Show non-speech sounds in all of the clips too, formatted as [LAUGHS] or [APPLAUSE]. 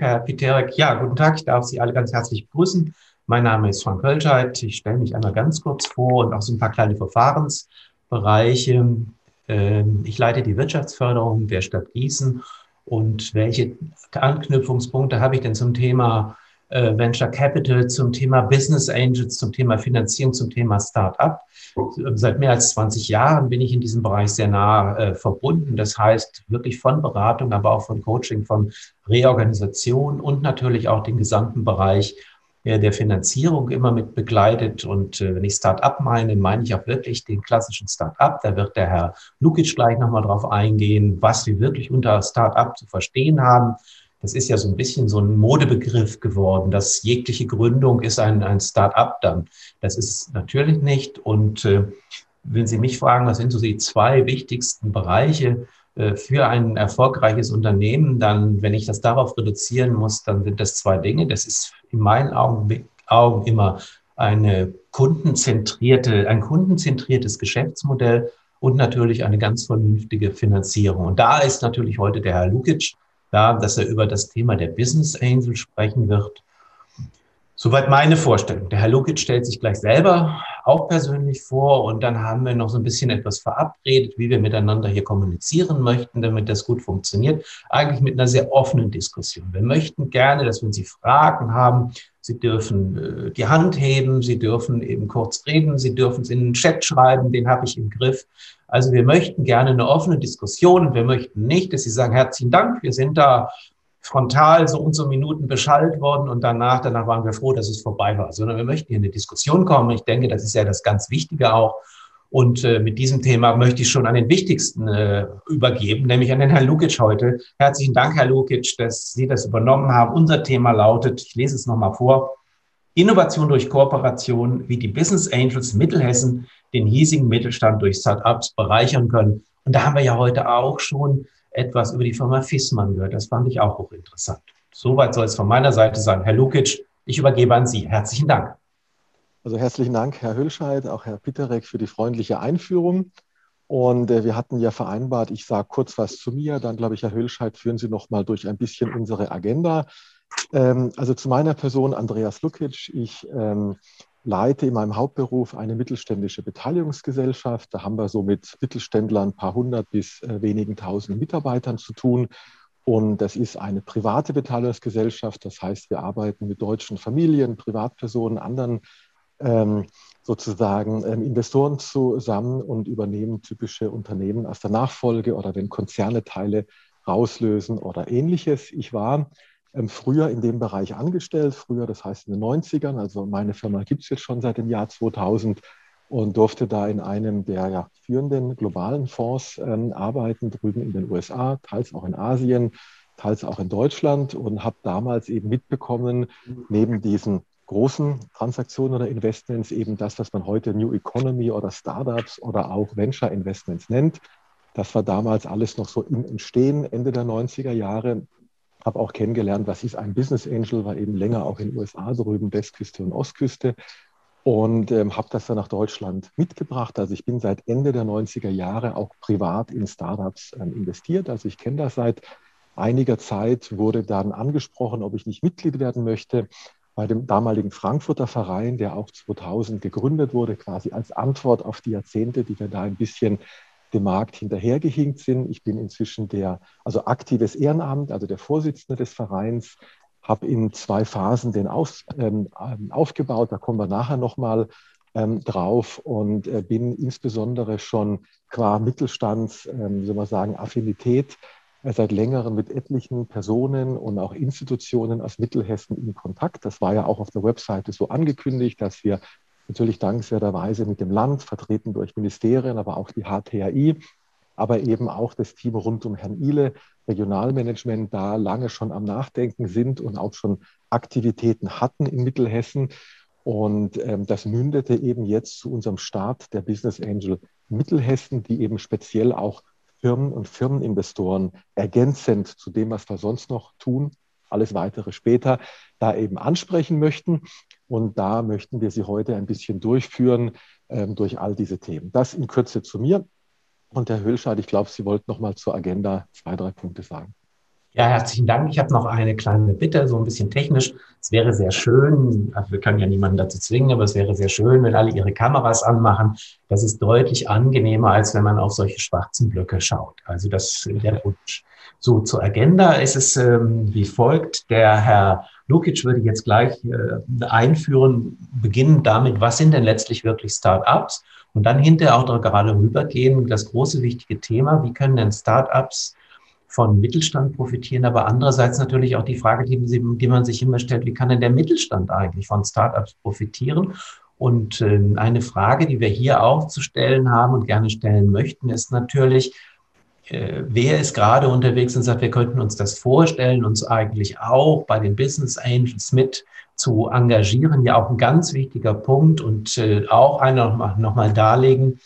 Herr Piterek. Ja, guten Tag. Ich darf Sie alle ganz herzlich begrüßen. Mein Name ist Frank Hölscheid. Ich stelle mich einmal ganz kurz vor und auch so ein paar kleine Verfahrensbereiche. Ähm, ich leite die Wirtschaftsförderung der Stadt Gießen. Und welche Anknüpfungspunkte habe ich denn zum Thema äh, Venture Capital, zum Thema Business Angels, zum Thema Finanzierung, zum Thema Start-up. Seit mehr als 20 Jahren bin ich in diesem Bereich sehr nah äh, verbunden. Das heißt wirklich von Beratung, aber auch von Coaching, von Reorganisation und natürlich auch den gesamten Bereich äh, der Finanzierung immer mit begleitet. Und äh, wenn ich Start-up meine, meine ich auch wirklich den klassischen Start-up. Da wird der Herr Lukic gleich nochmal drauf eingehen, was wir wirklich unter Start-up zu verstehen haben das ist ja so ein bisschen so ein Modebegriff geworden, dass jegliche Gründung ist ein, ein Start-up dann. Das ist natürlich nicht. Und äh, wenn Sie mich fragen, was sind so die zwei wichtigsten Bereiche äh, für ein erfolgreiches Unternehmen, dann, wenn ich das darauf reduzieren muss, dann sind das zwei Dinge. Das ist in meinen Augen, Augen immer eine kundenzentrierte, ein kundenzentriertes Geschäftsmodell und natürlich eine ganz vernünftige Finanzierung. Und da ist natürlich heute der Herr Lukic da, dass er über das Thema der Business Angel sprechen wird. Soweit meine Vorstellung. Der Herr Lukic stellt sich gleich selber auch persönlich vor und dann haben wir noch so ein bisschen etwas verabredet, wie wir miteinander hier kommunizieren möchten, damit das gut funktioniert. Eigentlich mit einer sehr offenen Diskussion. Wir möchten gerne, dass wenn Sie Fragen haben, Sie dürfen äh, die Hand heben, Sie dürfen eben kurz reden, Sie dürfen es in den Chat schreiben, den habe ich im Griff. Also wir möchten gerne eine offene Diskussion wir möchten nicht, dass Sie sagen, herzlichen Dank, wir sind da frontal so und so Minuten beschallt worden und danach, danach waren wir froh, dass es vorbei war, sondern wir möchten hier in eine Diskussion kommen. Ich denke, das ist ja das ganz Wichtige auch. Und äh, mit diesem Thema möchte ich schon an den wichtigsten äh, übergeben, nämlich an den Herrn Lukic heute. Herzlichen Dank, Herr Lukic, dass Sie das übernommen haben. Unser Thema lautet, ich lese es nochmal vor, Innovation durch Kooperation, wie die Business Angels Mittelhessen den hiesigen Mittelstand durch Startups bereichern können. Und da haben wir ja heute auch schon etwas über die Firma Fissmann gehört. Das fand ich auch hochinteressant. Soweit soll es von meiner Seite sein. Herr Lukic, ich übergebe an Sie. Herzlichen Dank. Also herzlichen Dank, Herr Hüllscheid, auch Herr Pitterek für die freundliche Einführung. Und äh, wir hatten ja vereinbart, ich sage kurz was zu mir, dann glaube ich, Herr Hüllscheid, führen Sie noch mal durch ein bisschen unsere Agenda. Ähm, also zu meiner Person, Andreas Lukic. Ich ähm, leite in meinem Hauptberuf eine mittelständische Beteiligungsgesellschaft. Da haben wir so mit Mittelständlern ein paar hundert bis äh, wenigen tausend Mitarbeitern zu tun. Und das ist eine private Beteiligungsgesellschaft. Das heißt, wir arbeiten mit deutschen Familien, Privatpersonen, anderen ähm, sozusagen ähm, Investoren zusammen und übernehmen typische Unternehmen aus der Nachfolge oder wenn Konzerne Teile rauslösen oder ähnliches. Ich war früher in dem Bereich angestellt, früher, das heißt in den 90ern. Also meine Firma gibt es jetzt schon seit dem Jahr 2000 und durfte da in einem der ja, führenden globalen Fonds ähm, arbeiten, drüben in den USA, teils auch in Asien, teils auch in Deutschland und habe damals eben mitbekommen, neben diesen großen Transaktionen oder Investments eben das, was man heute New Economy oder Startups oder auch Venture Investments nennt. Das war damals alles noch so im Entstehen, Ende der 90er Jahre habe auch kennengelernt, was ist ein Business Angel, war eben länger auch in den USA drüben, Westküste und Ostküste und ähm, habe das dann nach Deutschland mitgebracht. Also ich bin seit Ende der 90er Jahre auch privat in Startups ähm, investiert. Also ich kenne das seit einiger Zeit, wurde dann angesprochen, ob ich nicht Mitglied werden möchte bei dem damaligen Frankfurter Verein, der auch 2000 gegründet wurde, quasi als Antwort auf die Jahrzehnte, die wir da ein bisschen dem Markt hinterhergehinkt sind. Ich bin inzwischen der, also aktives Ehrenamt, also der Vorsitzende des Vereins, habe in zwei Phasen den auf, ähm, aufgebaut. Da kommen wir nachher nochmal ähm, drauf und äh, bin insbesondere schon qua Mittelstands, ähm, soll man sagen, Affinität äh, seit längerem mit etlichen Personen und auch Institutionen aus Mittelhessen in Kontakt. Das war ja auch auf der Webseite so angekündigt, dass wir natürlich dankenswerterweise mit dem Land, vertreten durch Ministerien, aber auch die HTAI, aber eben auch das Team rund um Herrn Ile, Regionalmanagement, da lange schon am Nachdenken sind und auch schon Aktivitäten hatten in Mittelhessen. Und ähm, das mündete eben jetzt zu unserem Start der Business Angel Mittelhessen, die eben speziell auch Firmen und Firmeninvestoren ergänzend zu dem, was wir sonst noch tun, alles weitere später, da eben ansprechen möchten. Und da möchten wir Sie heute ein bisschen durchführen ähm, durch all diese Themen. Das in Kürze zu mir. Und Herr Hüllscheid, ich glaube, Sie wollten noch mal zur Agenda zwei, drei Punkte sagen. Ja, herzlichen Dank. Ich habe noch eine kleine Bitte, so ein bisschen technisch. Es wäre sehr schön, wir können ja niemanden dazu zwingen, aber es wäre sehr schön, wenn alle ihre Kameras anmachen. Das ist deutlich angenehmer, als wenn man auf solche schwarzen Blöcke schaut. Also das der Wunsch. So zur Agenda ist es ähm, wie folgt. Der Herr Lukic würde jetzt gleich äh, einführen, beginnen damit, was sind denn letztlich wirklich Start-ups? Und dann hinterher auch gerade rübergehen, das große wichtige Thema, wie können denn Start-ups von Mittelstand profitieren, aber andererseits natürlich auch die Frage, die, die man sich immer stellt, wie kann denn der Mittelstand eigentlich von Startups profitieren? Und äh, eine Frage, die wir hier auch zu stellen haben und gerne stellen möchten, ist natürlich, äh, wer ist gerade unterwegs und sagt, wir könnten uns das vorstellen, uns eigentlich auch bei den Business Angels mit zu engagieren, ja auch ein ganz wichtiger Punkt und äh, auch einer nochmal darlegen,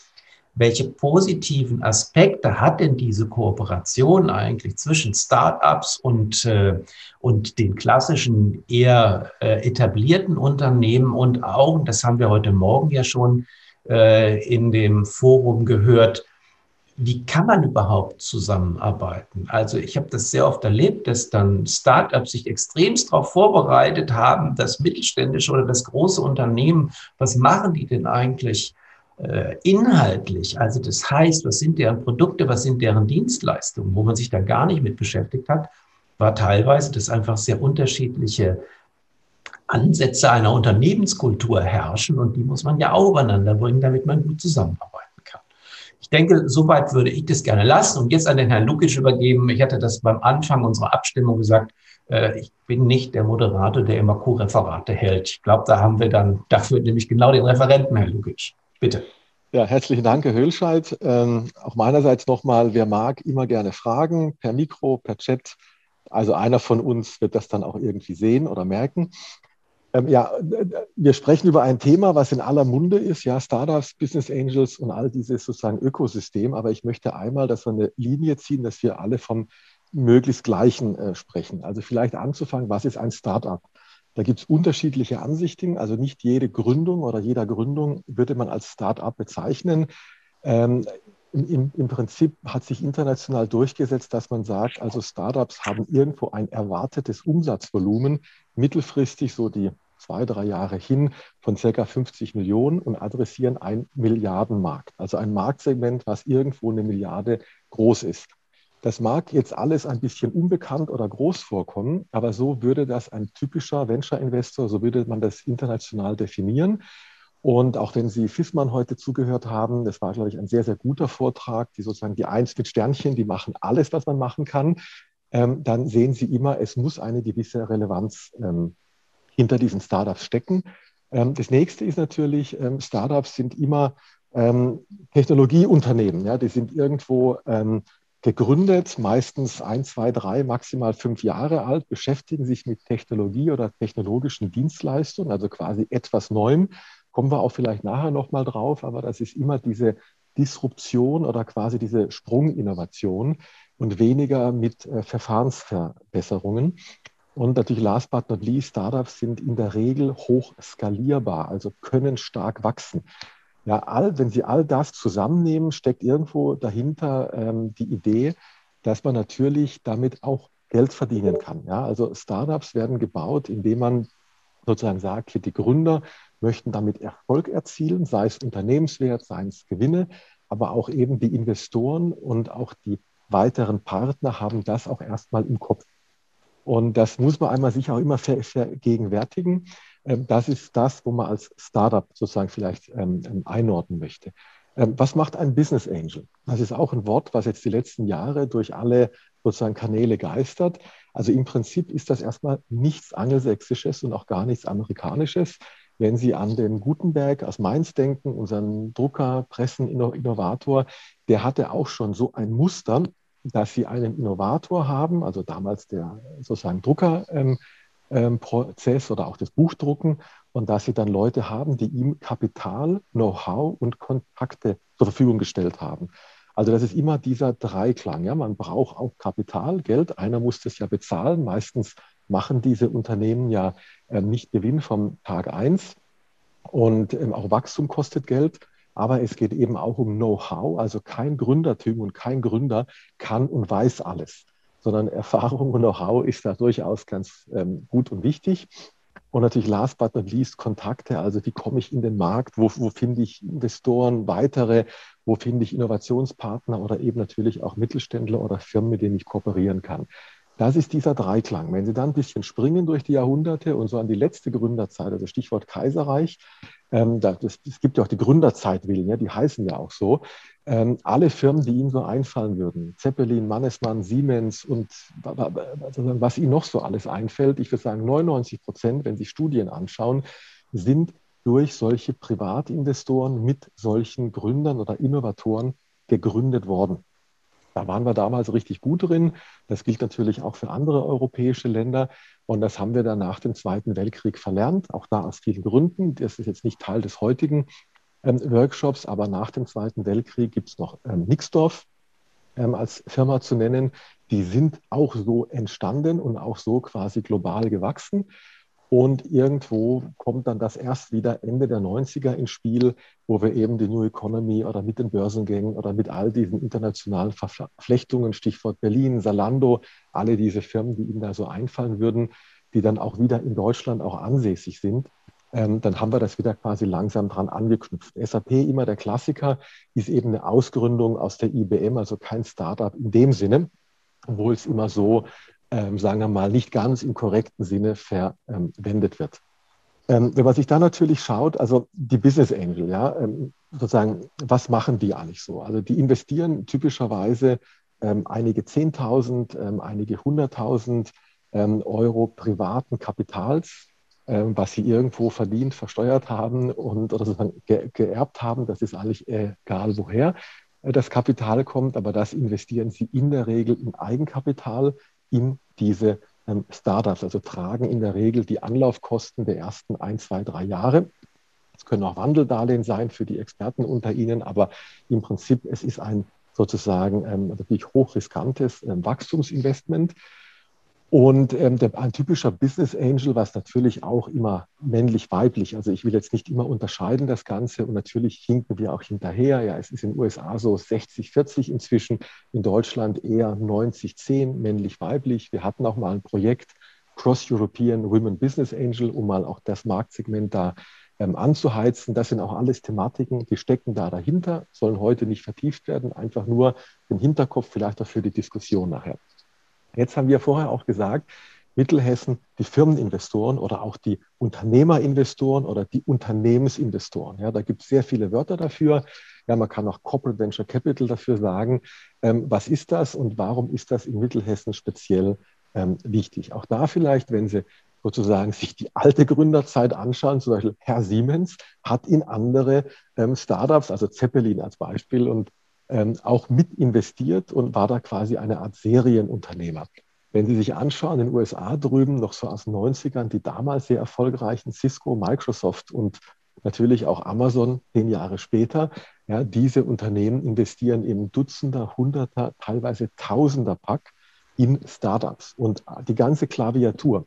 welche positiven Aspekte hat denn diese Kooperation eigentlich zwischen Startups und, äh, und den klassischen eher äh, etablierten Unternehmen? Und auch, das haben wir heute Morgen ja schon äh, in dem Forum gehört, wie kann man überhaupt zusammenarbeiten? Also ich habe das sehr oft erlebt, dass dann Startups sich extremst darauf vorbereitet haben, das mittelständische oder das große Unternehmen, was machen die denn eigentlich äh, inhaltlich? Also das heißt, was sind deren Produkte, was sind deren Dienstleistungen, wo man sich da gar nicht mit beschäftigt hat, war teilweise, dass einfach sehr unterschiedliche Ansätze einer Unternehmenskultur herrschen und die muss man ja auch übereinander bringen, damit man gut zusammenarbeitet. Ich denke, soweit würde ich das gerne lassen und jetzt an den Herrn Lukic übergeben. Ich hatte das beim Anfang unserer Abstimmung gesagt. Äh, ich bin nicht der Moderator, der immer Co-Referate hält. Ich glaube, da haben wir dann dafür nämlich genau den Referenten, Herr Lukic. Bitte. Ja, herzlichen Dank, Herr Höhlscheid. Ähm, auch meinerseits nochmal, wer mag, immer gerne fragen, per Mikro, per Chat. Also einer von uns wird das dann auch irgendwie sehen oder merken. Ähm, ja, wir sprechen über ein Thema, was in aller Munde ist, ja, Startups, Business Angels und all dieses sozusagen Ökosystem. Aber ich möchte einmal, dass wir eine Linie ziehen, dass wir alle vom möglichst Gleichen äh, sprechen. Also vielleicht anzufangen, was ist ein Startup? Da gibt es unterschiedliche Ansichten. Also nicht jede Gründung oder jeder Gründung würde man als Startup bezeichnen. Ähm, im, Im Prinzip hat sich international durchgesetzt, dass man sagt, also Startups haben irgendwo ein erwartetes Umsatzvolumen, mittelfristig so die zwei, drei Jahre hin von circa 50 Millionen und adressieren ein Milliardenmarkt. Also ein Marktsegment, was irgendwo eine Milliarde groß ist. Das mag jetzt alles ein bisschen unbekannt oder groß vorkommen, aber so würde das ein typischer Venture-Investor, so würde man das international definieren. Und auch wenn Sie Fissmann heute zugehört haben, das war, glaube ich, ein sehr, sehr guter Vortrag, die sozusagen die Eins mit Sternchen, die machen alles, was man machen kann, ähm, dann sehen Sie immer, es muss eine gewisse Relevanz ähm, hinter diesen Startups stecken. Ähm, das nächste ist natürlich, ähm, Startups sind immer ähm, Technologieunternehmen. Ja, die sind irgendwo ähm, gegründet, meistens ein, zwei, drei, maximal fünf Jahre alt, beschäftigen sich mit Technologie oder technologischen Dienstleistungen, also quasi etwas Neuem Kommen wir auch vielleicht nachher nochmal drauf, aber das ist immer diese Disruption oder quasi diese Sprunginnovation und weniger mit äh, Verfahrensverbesserungen. Und natürlich last but not least, Startups sind in der Regel hoch skalierbar, also können stark wachsen. Ja, all, wenn Sie all das zusammennehmen, steckt irgendwo dahinter ähm, die Idee, dass man natürlich damit auch Geld verdienen kann. Ja, also Startups werden gebaut, indem man sozusagen sagt, die Gründer möchten damit Erfolg erzielen, sei es Unternehmenswert, sei es Gewinne, aber auch eben die Investoren und auch die weiteren Partner haben das auch erstmal im Kopf. Und das muss man einmal sich auch immer vergegenwärtigen. Ähm, das ist das, wo man als Startup sozusagen vielleicht ähm, ähm, einordnen möchte. Was macht ein Business Angel? Das ist auch ein Wort, was jetzt die letzten Jahre durch alle sozusagen Kanäle geistert. Also im Prinzip ist das erstmal nichts Angelsächsisches und auch gar nichts Amerikanisches. Wenn Sie an den Gutenberg aus Mainz denken, unseren Drucker, Pressen-Innovator, der hatte auch schon so ein Muster, dass Sie einen Innovator haben, also damals der sozusagen Druckerprozess ähm, ähm, oder auch das Buchdrucken, und dass Sie dann Leute haben, die ihm Kapital, Know-how und Kontakte zur Verfügung gestellt haben. Also das ist immer dieser Dreiklang. Ja? Man braucht auch Kapital, Geld. Einer muss das ja bezahlen. Meistens machen diese Unternehmen ja äh, nicht Gewinn vom Tag eins und ähm, auch Wachstum kostet Geld. Aber es geht eben auch um Know-how. Also kein Gründertum und kein Gründer kann und weiß alles. sondern Erfahrung und Know-how ist da durchaus ganz ähm, gut und wichtig. Und natürlich last but not least Kontakte, also wie komme ich in den Markt, wo, wo finde ich Investoren, weitere, wo finde ich Innovationspartner oder eben natürlich auch Mittelständler oder Firmen, mit denen ich kooperieren kann. Das ist dieser Dreiklang. Wenn Sie dann ein bisschen springen durch die Jahrhunderte und so an die letzte Gründerzeit, also Stichwort Kaiserreich, ähm, das, es gibt ja auch die Gründerzeitwillen, ja, die heißen ja auch so. Ähm, alle Firmen, die Ihnen so einfallen würden, Zeppelin, Mannesmann, Siemens und was Ihnen noch so alles einfällt, ich würde sagen 99 Prozent, wenn Sie Studien anschauen, sind durch solche Privatinvestoren mit solchen Gründern oder Innovatoren gegründet worden. Da waren wir damals richtig gut drin. Das gilt natürlich auch für andere europäische Länder. Und das haben wir dann nach dem Zweiten Weltkrieg verlernt, auch da aus vielen Gründen. Das ist jetzt nicht Teil des heutigen ähm, Workshops, aber nach dem Zweiten Weltkrieg gibt es noch ähm, Nixdorf ähm, als Firma zu nennen. Die sind auch so entstanden und auch so quasi global gewachsen. Und irgendwo kommt dann das erst wieder Ende der 90er ins Spiel, wo wir eben die New Economy oder mit den Börsengängen oder mit all diesen internationalen Verflechtungen, Stichwort Berlin, Salando, alle diese Firmen, die Ihnen da so einfallen würden, die dann auch wieder in Deutschland auch ansässig sind, ähm, dann haben wir das wieder quasi langsam dran angeknüpft. SAP, immer der Klassiker, ist eben eine Ausgründung aus der IBM, also kein Startup in dem Sinne, obwohl es immer so sagen wir mal, nicht ganz im korrekten Sinne verwendet wird. Ähm, wenn man sich da natürlich schaut, also die Business Angel, ja, ähm, sozusagen, was machen die eigentlich so? Also die investieren typischerweise ähm, einige 10.000, ähm, einige 100.000 ähm, Euro privaten Kapitals, was sie irgendwo verdient, versteuert haben und oder sozusagen ge geerbt haben. Das ist eigentlich egal, woher das Kapital kommt, aber das investieren sie in der Regel in Eigenkapital, in diese ähm, Startups, also tragen in der Regel die Anlaufkosten der ersten ein, zwei, drei Jahre. Es können auch Wandeldarlehen sein für die Experten unter Ihnen, aber im Prinzip, es ist ein sozusagen ähm, natürlich hochriskantes ähm, Wachstumsinvestment. Und ähm, der, ein typischer Business Angel, was natürlich auch immer männlich-weiblich, also ich will jetzt nicht immer unterscheiden das Ganze und natürlich hinken wir auch hinterher. Ja, es ist in den USA so 60-40 inzwischen, in Deutschland eher 90-10 männlich-weiblich. Wir hatten auch mal ein Projekt Cross-European Women Business Angel, um mal auch das Marktsegment da ähm, anzuheizen. Das sind auch alles Thematiken, die stecken da dahinter, sollen heute nicht vertieft werden, einfach nur im Hinterkopf vielleicht auch für die Diskussion nachher. Jetzt haben wir vorher auch gesagt, Mittelhessen, die Firmeninvestoren oder auch die Unternehmerinvestoren oder die Unternehmensinvestoren. Ja, da gibt es sehr viele Wörter dafür. Ja, man kann auch Corporate Venture Capital dafür sagen. Ähm, was ist das und warum ist das in Mittelhessen speziell ähm, wichtig? Auch da vielleicht, wenn Sie sozusagen sich die alte Gründerzeit anschauen, zum Beispiel Herr Siemens hat in andere ähm, Startups, also Zeppelin als Beispiel und auch mit investiert und war da quasi eine Art Serienunternehmer. Wenn Sie sich anschauen, in den USA drüben, noch so aus den 90ern, die damals sehr erfolgreichen Cisco, Microsoft und natürlich auch Amazon zehn Jahre später, ja, diese Unternehmen investieren eben Dutzender, Hunderter, teilweise Tausender Pack in Startups. Und die ganze Klaviatur,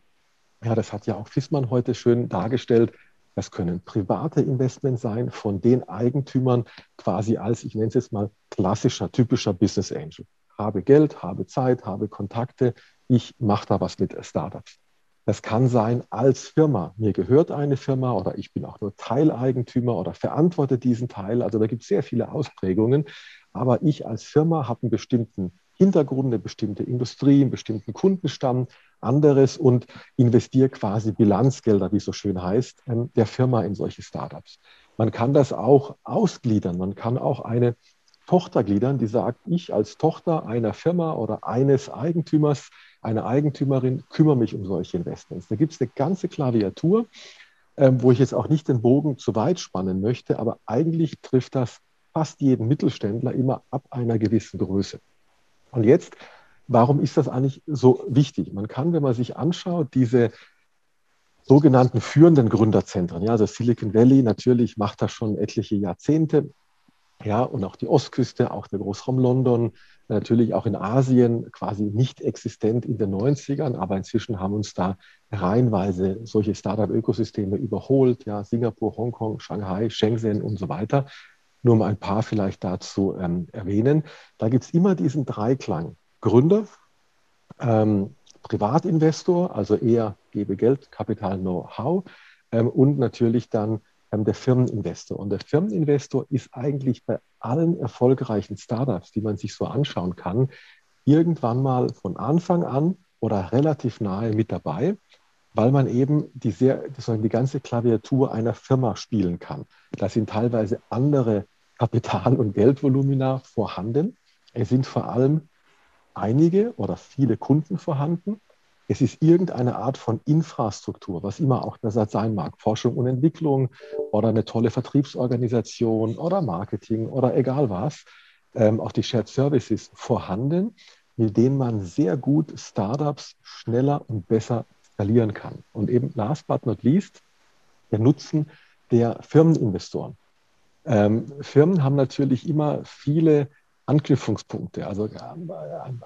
ja, das hat ja auch Fissmann heute schön dargestellt, das können private Investments sein von den Eigentümern quasi als, ich nenne es jetzt mal, klassischer, typischer Business Angel. Habe Geld, habe Zeit, habe Kontakte, ich mache da was mit Startups. Das kann sein als Firma. Mir gehört eine Firma oder ich bin auch nur Teileigentümer oder verantworte diesen Teil. Also da gibt es sehr viele Ausprägungen. Aber ich als Firma habe einen bestimmten Hintergrund, eine bestimmte Industrie, einen bestimmten Kundenstamm, anderes und investiere quasi Bilanzgelder, wie es so schön heißt, ähm, der Firma in solche Startups. Man kann das auch ausgliedern. Man kann auch eine Tochter gliedern, die sagt, ich als Tochter einer Firma oder eines Eigentümers, einer Eigentümerin kümmere mich um solche Investments. Da gibt es eine ganze Klaviatur, ähm, wo ich jetzt auch nicht den Bogen zu weit spannen möchte, aber eigentlich trifft das fast jeden Mittelständler immer ab einer gewissen Größe. Und jetzt Warum ist das eigentlich so wichtig? Man kann, wenn man sich anschaut, diese sogenannten führenden Gründerzentren, ja, also Silicon Valley natürlich macht das schon etliche Jahrzehnte, ja, und auch die Ostküste, auch der Großraum London, natürlich auch in Asien quasi nicht existent in den 90ern, aber inzwischen haben uns da reihenweise solche Startup-Ökosysteme überholt, ja, Singapur, Hongkong, Shanghai, Shenzhen und so weiter. Nur um ein paar vielleicht dazu ähm, erwähnen. Da gibt es immer diesen Dreiklang. Gründer, ähm, Privatinvestor, also eher gebe Geld, Kapital, Know-how ähm, und natürlich dann ähm, der Firmeninvestor. Und der Firmeninvestor ist eigentlich bei allen erfolgreichen Startups, die man sich so anschauen kann, irgendwann mal von Anfang an oder relativ nahe mit dabei, weil man eben die, sehr, die ganze Klaviatur einer Firma spielen kann. Da sind teilweise andere Kapital- und Geldvolumina vorhanden. Es sind vor allem einige oder viele Kunden vorhanden. Es ist irgendeine Art von Infrastruktur, was immer auch das sein mag, Forschung und Entwicklung oder eine tolle Vertriebsorganisation oder Marketing oder egal was, ähm, auch die Shared Services vorhanden, mit denen man sehr gut Startups schneller und besser skalieren kann. Und eben last but not least, der Nutzen der Firmeninvestoren. Ähm, Firmen haben natürlich immer viele Anknüpfungspunkte, also äh,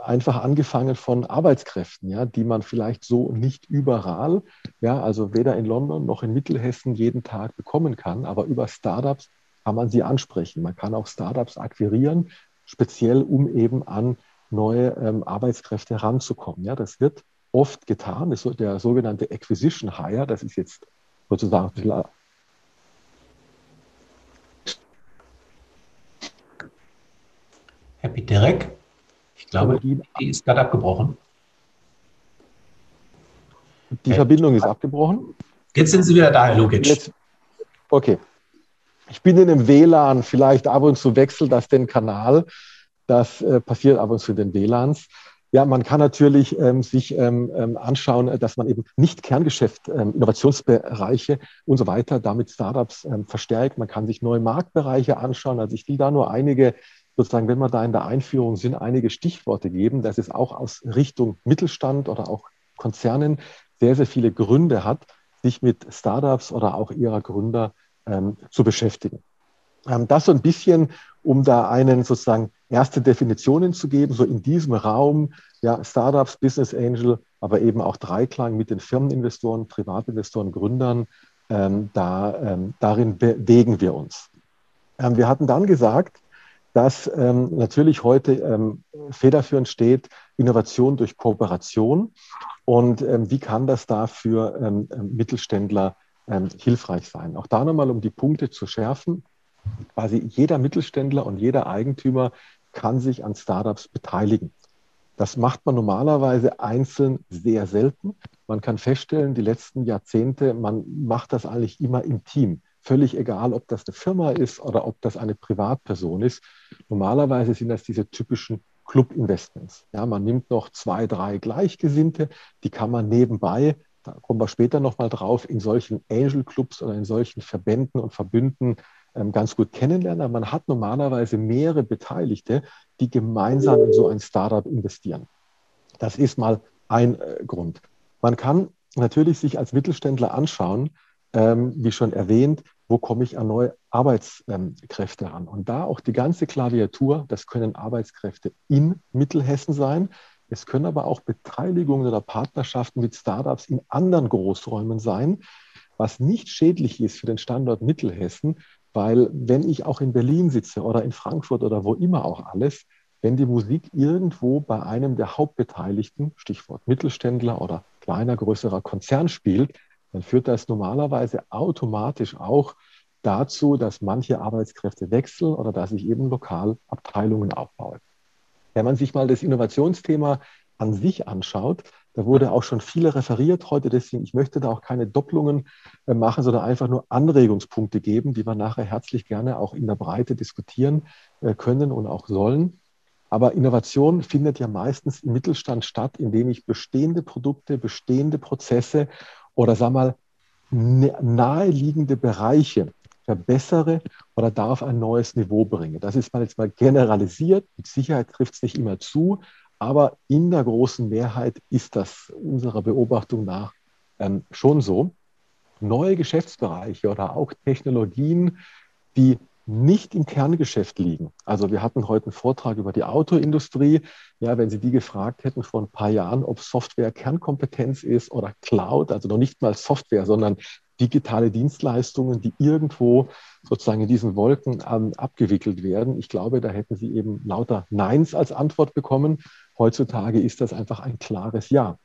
einfach angefangen von Arbeitskräften, ja, die man vielleicht so nicht überall, ja, also weder in London noch in Mittelhessen jeden Tag bekommen kann, aber über Startups kann man sie ansprechen. Man kann auch Startups akquirieren, speziell um eben an neue ähm, Arbeitskräfte heranzukommen. Ja, das wird oft getan, das der sogenannte Acquisition Hire, das ist jetzt sozusagen Herr Piterek, ich glaube, die, ist gerade abgebrochen. Die Verbindung ist abgebrochen. Jetzt sind Sie wieder da, Herr Lukic. Jetzt, okay. Ich bin in einem WLAN, vielleicht ab und zu wechselt das den Kanal. Das äh, passiert ab und zu in den WLANs. Ja, man kann natürlich ähm, sich ähm, ähm anschauen, dass man eben nicht Kerngeschäft, ähm, Innovationsbereiche und so weiter, damit Startups ähm, verstärkt. Man kann sich neue Marktbereiche anschauen. Also ich will da nur einige sozusagen, wenn wir da in der Einführung sind, einige Stichworte geben, dass es auch aus Richtung Mittelstand oder auch Konzernen sehr, sehr viele Gründe hat, sich mit Startups oder auch ihrer Gründer ähm, zu beschäftigen. Ähm, das so ein bisschen, um da einen sozusagen erste Definitionen zu geben, so in diesem Raum, ja, Startups, Business Angel, aber eben auch Dreiklang mit den Firmeninvestoren, Privatinvestoren, Gründern, ähm, da, ähm, darin bewegen wir uns. Ähm, wir hatten dann gesagt, dass ähm, natürlich heute ähm, federführend steht Innovation durch Kooperation und ähm, wie kann das da für ähm, ähm, Mittelständler ähm, hilfreich sein. Auch da nochmal, um die Punkte zu schärfen, quasi jeder Mittelständler und jeder Eigentümer kann sich an Startups beteiligen. Das macht man normalerweise einzeln sehr selten. Man kann feststellen, die letzten Jahrzehnte, man macht das eigentlich immer im Team völlig egal, ob das eine Firma ist oder ob das eine Privatperson ist. Normalerweise sind das diese typischen Club-Investments. Ja, man nimmt noch zwei, drei Gleichgesinnte, die kann man nebenbei, da kommen wir später nochmal drauf, in solchen Angel-Clubs oder in solchen Verbänden und Verbünden ähm, ganz gut kennenlernen. Aber man hat normalerweise mehrere Beteiligte, die gemeinsam in so ein Startup investieren. Das ist mal ein äh, Grund. Man kann natürlich sich als Mittelständler anschauen, ähm, wie schon erwähnt, wo komme ich an neue Arbeitskräfte ran? Und da auch die ganze Klaviatur, das können Arbeitskräfte in Mittelhessen sein. Es können aber auch Beteiligungen oder Partnerschaften mit Startups in anderen Großräumen sein, was nicht schädlich ist für den Standort Mittelhessen, weil wenn ich auch in Berlin sitze oder in Frankfurt oder wo immer auch alles, wenn die Musik irgendwo bei einem der Hauptbeteiligten, Stichwort Mittelständler oder kleiner, größerer Konzern spielt, dann führt das normalerweise automatisch auch dazu, dass manche Arbeitskräfte wechseln oder dass ich eben lokal Abteilungen aufbaue. Wenn man sich mal das Innovationsthema an sich anschaut, da wurde auch schon viel referiert heute, deswegen ich möchte da auch keine Doppelungen äh, machen, sondern einfach nur Anregungspunkte geben, die wir nachher herzlich gerne auch in der Breite diskutieren äh, können und auch sollen. Aber Innovation findet ja meistens im Mittelstand statt, indem ich bestehende Produkte, bestehende Prozesse oder sag mal, naheliegende Bereiche verbessere oder darauf ein neues Niveau bringe. Das ist mal jetzt mal generalisiert. Mit Sicherheit trifft es nicht immer zu, aber in der großen Mehrheit ist das unserer Beobachtung nach ähm, schon so. Neue Geschäftsbereiche oder auch Technologien, die nicht im Kerngeschäft liegen. Also wir hatten heute einen Vortrag über die Autoindustrie. Ja, wenn Sie die gefragt hätten vor ein paar Jahren, ob Software Kernkompetenz ist oder Cloud, also noch nicht mal Software, sondern digitale Dienstleistungen, die irgendwo sozusagen in diesen Wolken ähm, abgewickelt werden. Ich glaube, da hätten Sie eben lauter Neins als Antwort bekommen. heutzutage ist das einfach ein klares Ja.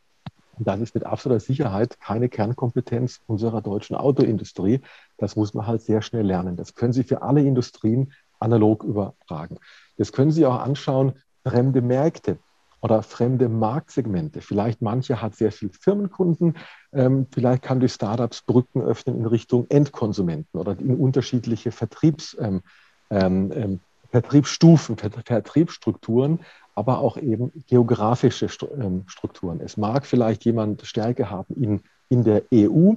Und das ist mit absoluter Sicherheit keine Kernkompetenz unserer deutschen Autoindustrie. Das muss man halt sehr schnell lernen. Das können Sie für alle Industrien analog übertragen. Das können Sie auch anschauen, fremde Märkte oder fremde Marktsegmente. Vielleicht manche hat sehr viel Firmenkunden, ähm, vielleicht kann durch Startups Brücken öffnen in Richtung Endkonsumenten oder in unterschiedliche Vertriebs, ähm, ähm, ähm Vertriebsstufen, Vertriebsstrukturen, aber auch eben geografische ähm, Strukturen. Es mag vielleicht jemand Stärke haben in, in der EU,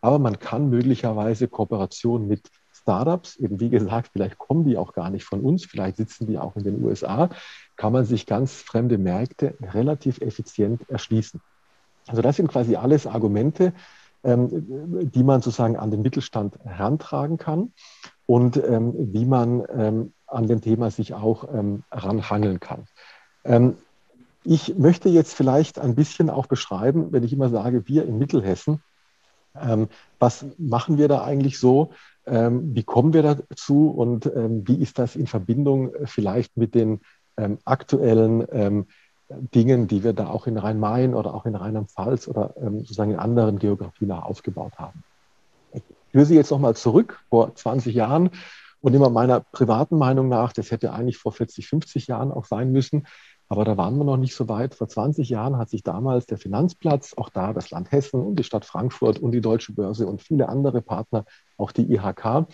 aber man kann möglicherweise Kooperation mit Startups, eben wie gesagt, vielleicht kommen die auch gar nicht von uns, vielleicht sitzen die auch in den USA, kann man sich ganz fremde Märkte relativ effizient erschließen. Also das sind quasi alles Argumente, ähm, die man sozusagen an den Mittelstand herantragen kann und ähm, wie man an dem Thema sich auch ranhangeln kann. Ähm, ich möchte jetzt vielleicht ein bisschen auch beschreiben, wenn ich immer sage, wir in Mittelhessen, ähm, was machen wir da eigentlich so? Ähm, wie kommen wir dazu und ähm, wie ist das in Verbindung vielleicht mit den ähm, aktuellen ähm, Dingen, die wir da auch in Rhein-Main oder auch in Rheinland-Pfalz oder sozusagen in anderen Geografien aufgebaut haben. Ich führe Sie jetzt nochmal zurück vor 20 Jahren und immer meiner privaten Meinung nach, das hätte eigentlich vor 40, 50 Jahren auch sein müssen, aber da waren wir noch nicht so weit. Vor 20 Jahren hat sich damals der Finanzplatz, auch da das Land Hessen und die Stadt Frankfurt und die Deutsche Börse und viele andere Partner, auch die IHK,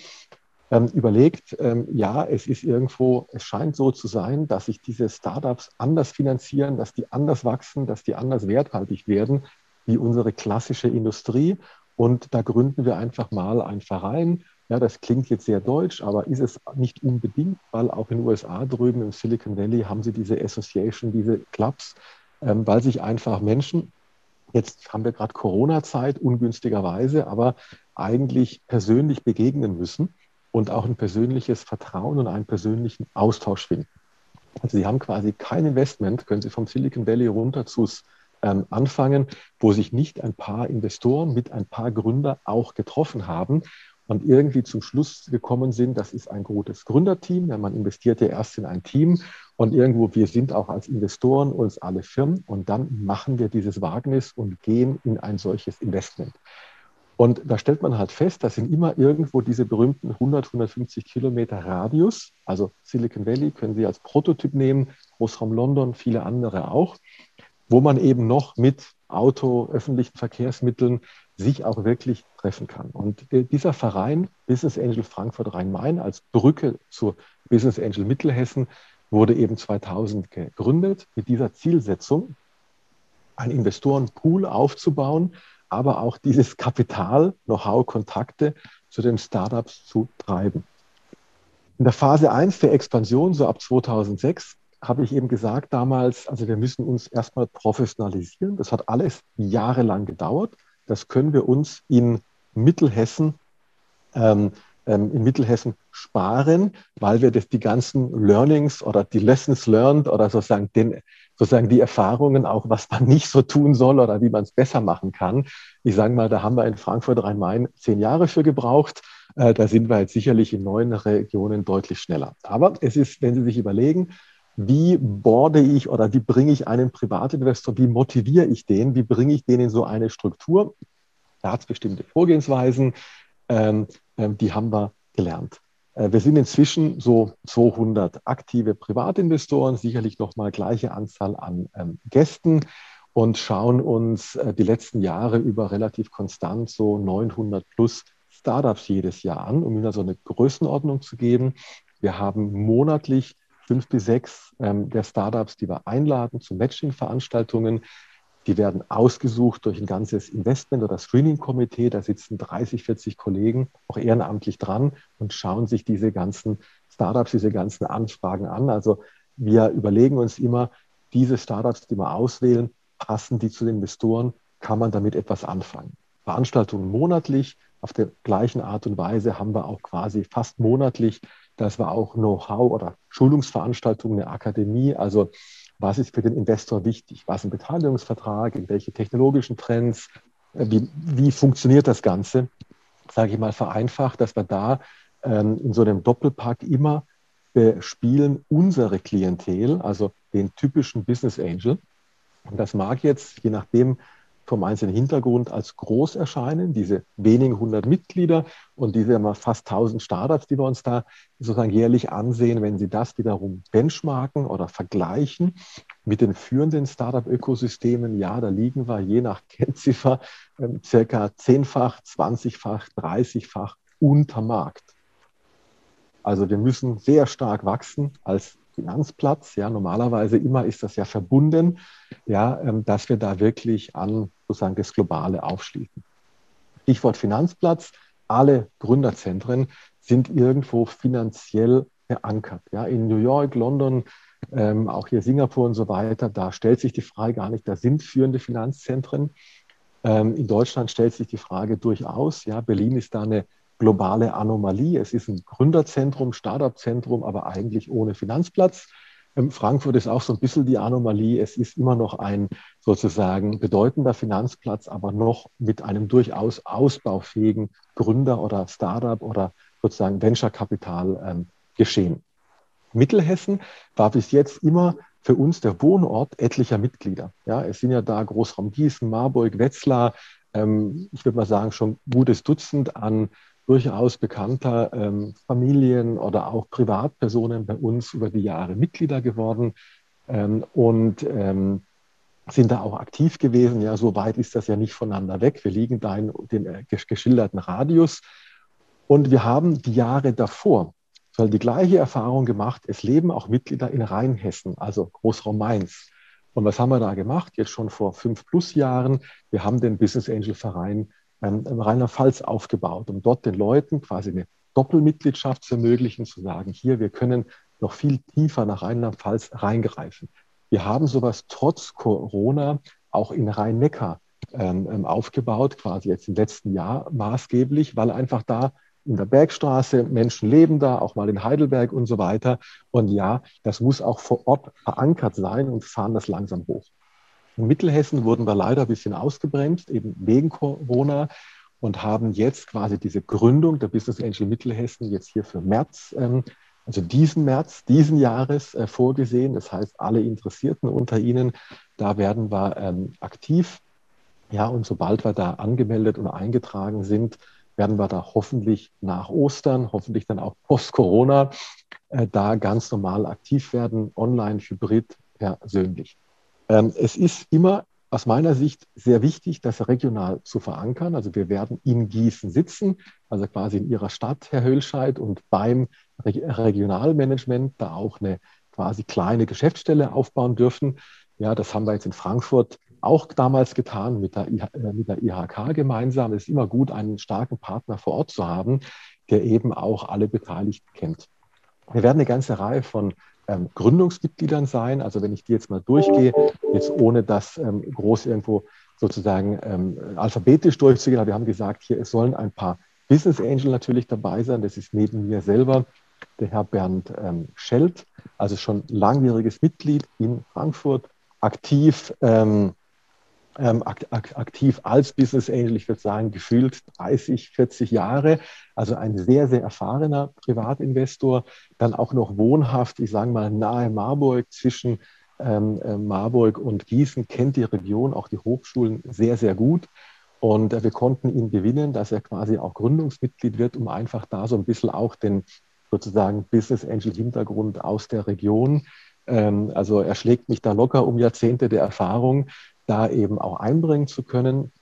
ähm, überlegt, ähm, ja, es ist irgendwo, es scheint so zu sein, dass sich diese Startups anders finanzieren, dass die anders wachsen, dass die anders werthaltig werden wie unsere klassische Industrie. Und da gründen wir einfach mal einen Verein. Ja, das klingt jetzt sehr deutsch, aber ist es nicht unbedingt, weil auch in den USA drüben im Silicon Valley haben sie diese Association, diese Clubs, ähm, weil sich einfach Menschen, jetzt haben wir gerade Corona-Zeit, ungünstigerweise, aber eigentlich persönlich begegnen müssen und auch ein persönliches Vertrauen und einen persönlichen Austausch finden. Also Sie haben quasi kein Investment, können Sie vom Silicon Valley runter zu ähm, anfangen, wo sich nicht ein paar Investoren mit ein paar Gründer auch getroffen haben und irgendwie zum Schluss gekommen sind, das ist ein gutes Gründerteam. Ja, man investiert ja erst in ein Team und irgendwo, wir sind auch als Investoren uns alle Firmen und dann machen wir dieses Wagnis und gehen in ein solches Investment. Und da stellt man halt fest, das sind immer irgendwo diese berühmten 100, 150 Kilometer Radius. Also Silicon Valley können Sie als Prototyp nehmen, Großraum London, viele andere auch, wo man eben noch mit Auto, öffentlichen Verkehrsmitteln sich auch wirklich treffen kann. Und dieser Verein Business Angel Frankfurt Rhein-Main als Brücke zur Business Angel Mittelhessen wurde eben 2000 gegründet mit dieser Zielsetzung, einen Investorenpool aufzubauen, aber auch dieses Kapital, Know-how, Kontakte zu den Startups zu treiben. In der Phase 1 der Expansion, so ab 2006, habe ich eben gesagt damals, also wir müssen uns erstmal professionalisieren. Das hat alles jahrelang gedauert. Das können wir uns in Mittelhessen ähm, ähm, in Mittelhessen sparen, weil wir das, die ganzen Learnings oder die Lessons learned oder sozusagen, den, sozusagen die Erfahrungen auch, was man [LAUGHS] nicht so tun soll oder wie man es besser machen kann. Ich sage mal, da haben wir in Frankfurt Rhein-Main zehn Jahre für gebraucht. Äh, da sind wir jetzt sicherlich in neuen Regionen deutlich schneller. Aber es ist, wenn Sie sich überlegen, wie borde ich oder wie bringe ich einen Privatinvestor, wie motiviere ich den, wie bringe ich den in so eine Struktur? Da hat es bestimmte Vorgehensweisen. Ähm, ähm, die haben wir gelernt. Äh, wir sind inzwischen so 200 aktive Privatinvestoren, sicherlich nochmal gleiche Anzahl an ähm, Gästen und schauen uns äh, die letzten Jahre über relativ konstant so 900 plus Startups jedes Jahr an, um Ihnen so eine Größenordnung zu geben. Wir haben monatlich fünf bis sechs ähm, der Startups, die wir einladen zu Matching-Veranstaltungen. Die werden ausgesucht durch ein ganzes Investment- oder Screening-Komitee. Da sitzen 30, 40 Kollegen auch ehrenamtlich dran und schauen sich diese ganzen Startups, diese ganzen Anfragen an. Also wir überlegen uns immer, diese Startups, die wir auswählen, passen die zu den Investoren? Kann man damit etwas anfangen? Veranstaltungen monatlich. Auf der gleichen Art und Weise haben wir auch quasi fast monatlich, dass wir auch Know-how oder Schulungsveranstaltungen, eine Akademie, also was ist für den Investor wichtig? Was ist ein Beteiligungsvertrag? In welche technologischen Trends? Äh, wie, wie funktioniert das Ganze? Sage ich mal vereinfacht, dass wir da ähm, in so einem Doppelpack immer bespielen unsere Klientel, also den typischen Business Angel. Und das mag jetzt, je nachdem, vom einzelnen Hintergrund als groß erscheinen, diese wenigen hundert Mitglieder und diese fast tausend Startups, die wir uns da sozusagen jährlich ansehen, wenn Sie das wiederum benchmarken oder vergleichen mit den führenden Startup-Ökosystemen, ja, da liegen wir je nach [LAUGHS] Kennziffer äh, circa zehnfach, zwanzigfach, dreißigfach unter Markt. Also wir müssen sehr stark wachsen als Finanzplatz. Ja, normalerweise immer ist das ja verbunden, ja, ähm, dass wir da wirklich an sozusagen das Globale aufschließen. Stichwort Finanzplatz. Alle Gründerzentren sind irgendwo finanziell verankert. Ja, in New York, London, ähm, auch hier Singapur und so weiter, da stellt sich die Frage gar nicht, da sind führende Finanzzentren. Ähm, in Deutschland stellt sich die Frage durchaus, ja, Berlin ist da eine globale Anomalie. Es ist ein Gründerzentrum, Startup-Zentrum, aber eigentlich ohne Finanzplatz. Ähm, Frankfurt ist auch so ein bisschen die Anomalie. Es ist immer noch ein sozusagen bedeutender Finanzplatz, aber noch mit einem durchaus ausbaufähigen Gründer- oder Startup- oder sozusagen Venture-Kapital ähm, geschehen. Mittelhessen war bis jetzt immer für uns der Wohnort etlicher Mitglieder. Ja, es sind ja da Großraum Gießen, Marburg, Wetzlar, ähm, ich würde mal sagen, schon gutes Dutzend an durchaus bekannter ähm, Familien oder auch Privatpersonen bei uns über die Jahre Mitglieder geworden ähm, und ähm, sind da auch aktiv gewesen. Ja, so weit ist das ja nicht voneinander weg. Wir liegen da in dem äh, geschilderten Radius. Und wir haben die Jahre davor so die gleiche Erfahrung gemacht. Es leben auch Mitglieder in Rheinhessen, also Großraum Mainz. Und was haben wir da gemacht? Jetzt schon vor fünf plus Jahren. Wir haben den Business Angel Verein Rheinland-Pfalz aufgebaut, um dort den Leuten quasi eine Doppelmitgliedschaft zu ermöglichen, zu sagen, hier, wir können noch viel tiefer nach Rheinland-Pfalz reingreifen. Wir haben sowas trotz Corona auch in Rhein-Neckar ähm, ähm, aufgebaut, quasi jetzt im letzten Jahr maßgeblich, weil einfach da in der Bergstraße, Menschen leben da, auch mal in Heidelberg und so weiter. Und ja, das muss auch vor Ort verankert sein und fahren das langsam hoch. In Mittelhessen wurden wir leider ein bisschen ausgebremst, eben wegen Corona und haben jetzt quasi diese Gründung der Business Angel Mittelhessen jetzt hier für März, ähm, also diesen März, diesen Jahres äh, vorgesehen. Das heißt, alle Interessierten unter Ihnen, da werden wir ähm, aktiv. Ja, und sobald wir da angemeldet und eingetragen sind, werden wir da hoffentlich nach Ostern, hoffentlich dann auch post-Corona, äh, da ganz normal aktiv werden, online, hybrid, persönlich. Ähm, es ist immer aus meiner Sicht sehr wichtig, das regional zu verankern. Also wir werden in Gießen sitzen, also quasi in Ihrer Stadt, Herr Höllscheid, und beim Regionalmanagement da auch eine quasi kleine Geschäftsstelle aufbauen dürfen. Ja, das haben wir jetzt in Frankfurt auch damals getan mit der, äh, mit der IHK gemeinsam. Es ist immer gut, einen starken Partner vor Ort zu haben, der eben auch alle Beteiligten kennt. Wir werden eine ganze Reihe von ähm, Gründungsmitgliedern sein. Also wenn ich die jetzt mal durchgehe, jetzt ohne das ähm, groß irgendwo sozusagen ähm, alphabetisch durchzugehen, aber wir haben gesagt, hier es sollen ein paar Business Angel natürlich dabei sein. Das ist neben mir selber der Herr Bernd ähm, Schelt, also schon langjähriges Mitglied in Frankfurt, aktiv ähm, ähm, aktiv als Business Angel, ich würde sagen, gefühlt 30, 40 Jahre. Also ein sehr, sehr erfahrener Privatinvestor. Dann auch noch wohnhaft, ich sage mal, nahe Marburg zwischen ähm, äh, Marburg und Gießen, kennt die Region, auch die Hochschulen sehr, sehr gut. Und äh, wir konnten ihn gewinnen, dass er quasi auch Gründungsmitglied wird, um einfach da so ein bisschen auch den sozusagen Business Angel Hintergrund aus der Region ähm, also er schlägt mich da locker um Jahrzehnte der Erfahrung da eben auch einbringen zu können.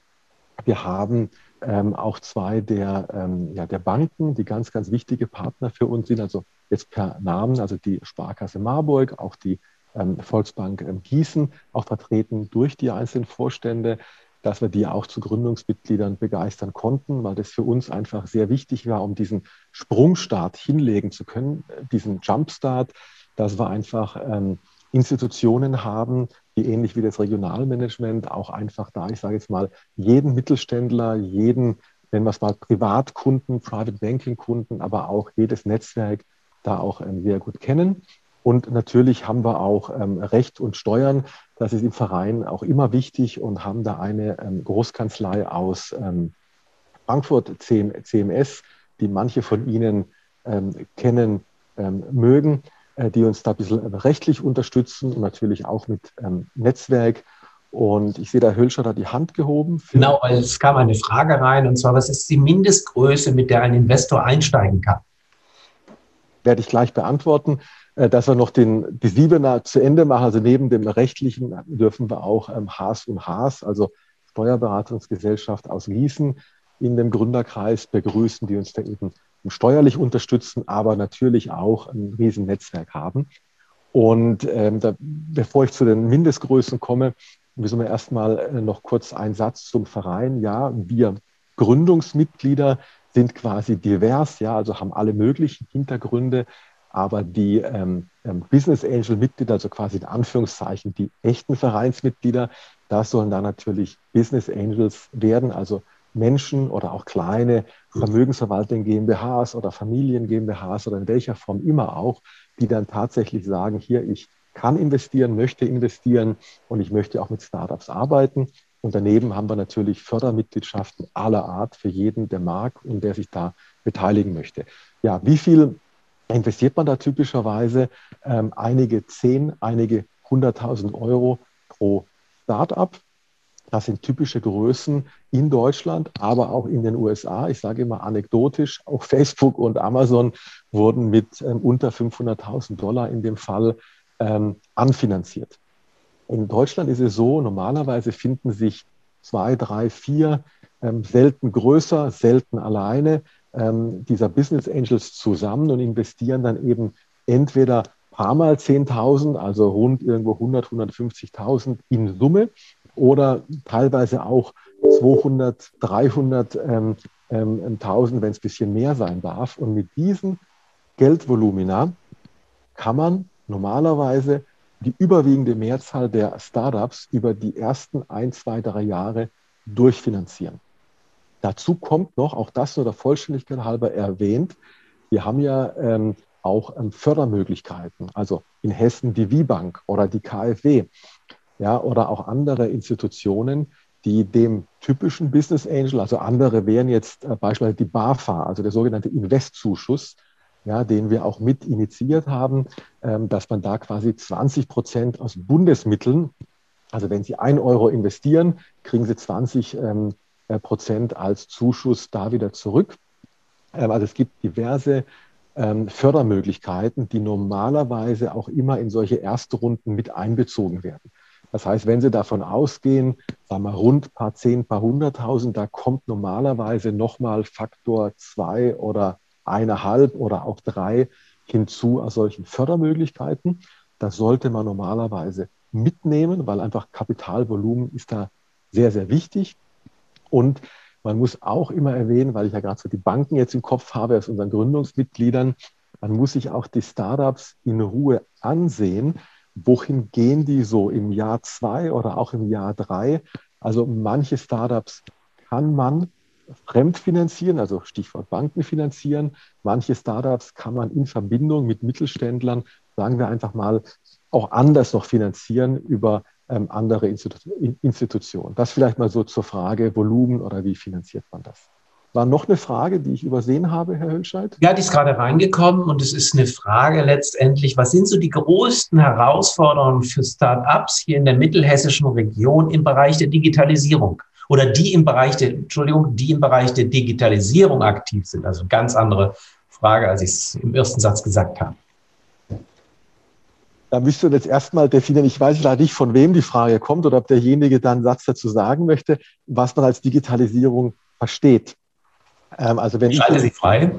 Wir haben ähm, auch zwei der, ähm, ja, der Banken, die ganz, ganz wichtige Partner für uns sind, also jetzt per Namen, also die Sparkasse Marburg, auch die ähm, Volksbank ähm, Gießen, auch vertreten durch die einzelnen Vorstände, dass wir die auch zu Gründungsmitgliedern begeistern konnten, weil das für uns einfach sehr wichtig war, um diesen Sprungstart hinlegen zu können, diesen Jumpstart, dass wir einfach ähm, Institutionen haben, die ähnlich wie das Regionalmanagement auch einfach da, ich sage jetzt mal, jeden Mittelständler, jeden, nennen wir es mal, Privatkunden, Private Banking Kunden, aber auch jedes Netzwerk da auch ähm, sehr gut kennen. Und natürlich haben wir auch ähm, Recht und Steuern. Das ist im Verein auch immer wichtig und haben da eine ähm, Großkanzlei aus Frankfurt, CM, CMS, die manche von Ihnen kennen mögen die uns da ein bisschen rechtlich unterstützen und natürlich auch mit ähm, Netzwerk. Und ich sehe, da Hölscher hat die Hand gehoben. Genau, weil es kam eine Frage rein, und zwar, was ist die Mindestgröße, mit der ein Investor einsteigen kann? Werde ich gleich beantworten. Äh, dass wir noch den, die Siebener zu Ende machen, also neben dem rechtlichen dürfen wir auch ähm, Haas und Haas, also Steuerberatungsgesellschaft aus Gießen, in dem Gründerkreis begrüßen, die uns da eben steuerlich unterstützen, aber natürlich auch ein Riesennetzwerk haben. Und ähm, da, bevor ich zu den Mindestgrößen komme, müssen wir erstmal äh, noch kurz einen Satz zum Verein. Ja, wir Gründungsmitglieder sind quasi divers, ja, also haben alle möglichen Hintergründe, aber die ähm, ähm, Business Angel Mitglieder, also quasi in Anführungszeichen die echten Vereinsmitglieder, das sollen dann natürlich Business Angels werden, also Menschen oder auch kleine Vermögensverwaltung GmbHs oder Familien GmbHs oder in welcher Form immer auch, die dann tatsächlich sagen, hier, ich kann investieren, möchte investieren und ich möchte auch mit Startups arbeiten. Und daneben haben wir natürlich Fördermitgliedschaften aller Art für jeden, der mag und der sich da beteiligen möchte. Ja, wie viel investiert man da typischerweise? Ähm, einige zehn, einige hunderttausend Euro pro Startup. Das sind typische Größen in Deutschland, aber auch in den USA. Ich sage immer anekdotisch, auch [LAUGHS] Facebook und Amazon wurden mit ähm, unter 500.000 Dollar in dem Fall ähm, anfinanziert. In Deutschland ist es so, normalerweise finden sich zwei, drei, vier, ähm, selten größer, selten alleine, ähm, dieser Business Angels zusammen und investieren dann eben entweder paar mal 10.000, also rund irgendwo 100, 150.000 in Summe oder teilweise auch 200, 300, ähm, ähm, 1000, wenn es ein bisschen mehr sein darf. Und mit diesen Geldvolumina kann man normalerweise die überwiegende Mehrzahl der Startups über die ersten ein, zwei, drei Jahre durchfinanzieren. Dazu kommt noch, auch das nur der Vollständigkeit halber erwähnt, wir haben ja ähm, auch ähm, Fördermöglichkeiten, also in Hessen die WIBank oder die KfW ja, oder auch andere Institutionen, die dem typischen Business Angel, also andere wären jetzt äh, beispielsweise die BAFA, also der sogenannte Investzuschuss, ja, den wir auch mit initiiert haben, ähm, dass man da quasi 20 Prozent aus Bundesmitteln, also wenn Sie ein Euro investieren, kriegen Sie 20 ähm, äh, Prozent als Zuschuss da wieder zurück. Ähm, also es gibt diverse ähm, Fördermöglichkeiten, die normalerweise auch immer in solche Erstrunden mit einbezogen werden. Das heißt, wenn Sie davon ausgehen, sagen wir rund paar zehn, paar hunderttausend, da kommt normalerweise nochmal Faktor zwei oder eineinhalb oder auch drei hinzu aus solchen Fördermöglichkeiten. Das sollte man normalerweise mitnehmen, weil einfach Kapitalvolumen ist da sehr, sehr wichtig. Und man muss auch immer erwähnen, weil ich ja gerade so die Banken jetzt im Kopf habe aus unseren Gründungsmitgliedern, man muss sich auch die Startups in Ruhe ansehen, wohin gehen die so im Jahr zwei oder auch im Jahr drei? Also manche Startups kann man fremdfinanzieren, also Stichwort Banken finanzieren. Manche Startups kann man in Verbindung mit Mittelständlern, sagen wir einfach mal, auch anders noch finanzieren über ähm, andere Institu Institutionen. Das vielleicht mal so zur Frage Volumen oder wie finanziert man das? War noch eine Frage, die ich übersehen habe, Herr Hölscheid? Ja, die ist gerade reingekommen und es ist eine Frage letztendlich, was sind so die größten Herausforderungen für Start-ups hier in der mittelhessischen Region im Bereich der Digitalisierung? Oder die im Bereich der, Entschuldigung, die im Bereich der Digitalisierung aktiv sind? Also ganz andere Frage, als ich es im ersten Satz gesagt habe. Da müsst ihr jetzt erstmal definieren, ich weiß leider nicht, von wem die Frage kommt oder ob derjenige dann einen Satz dazu sagen möchte, was man als Digitalisierung versteht. Ähm, also wenn ich schalte Sie frei.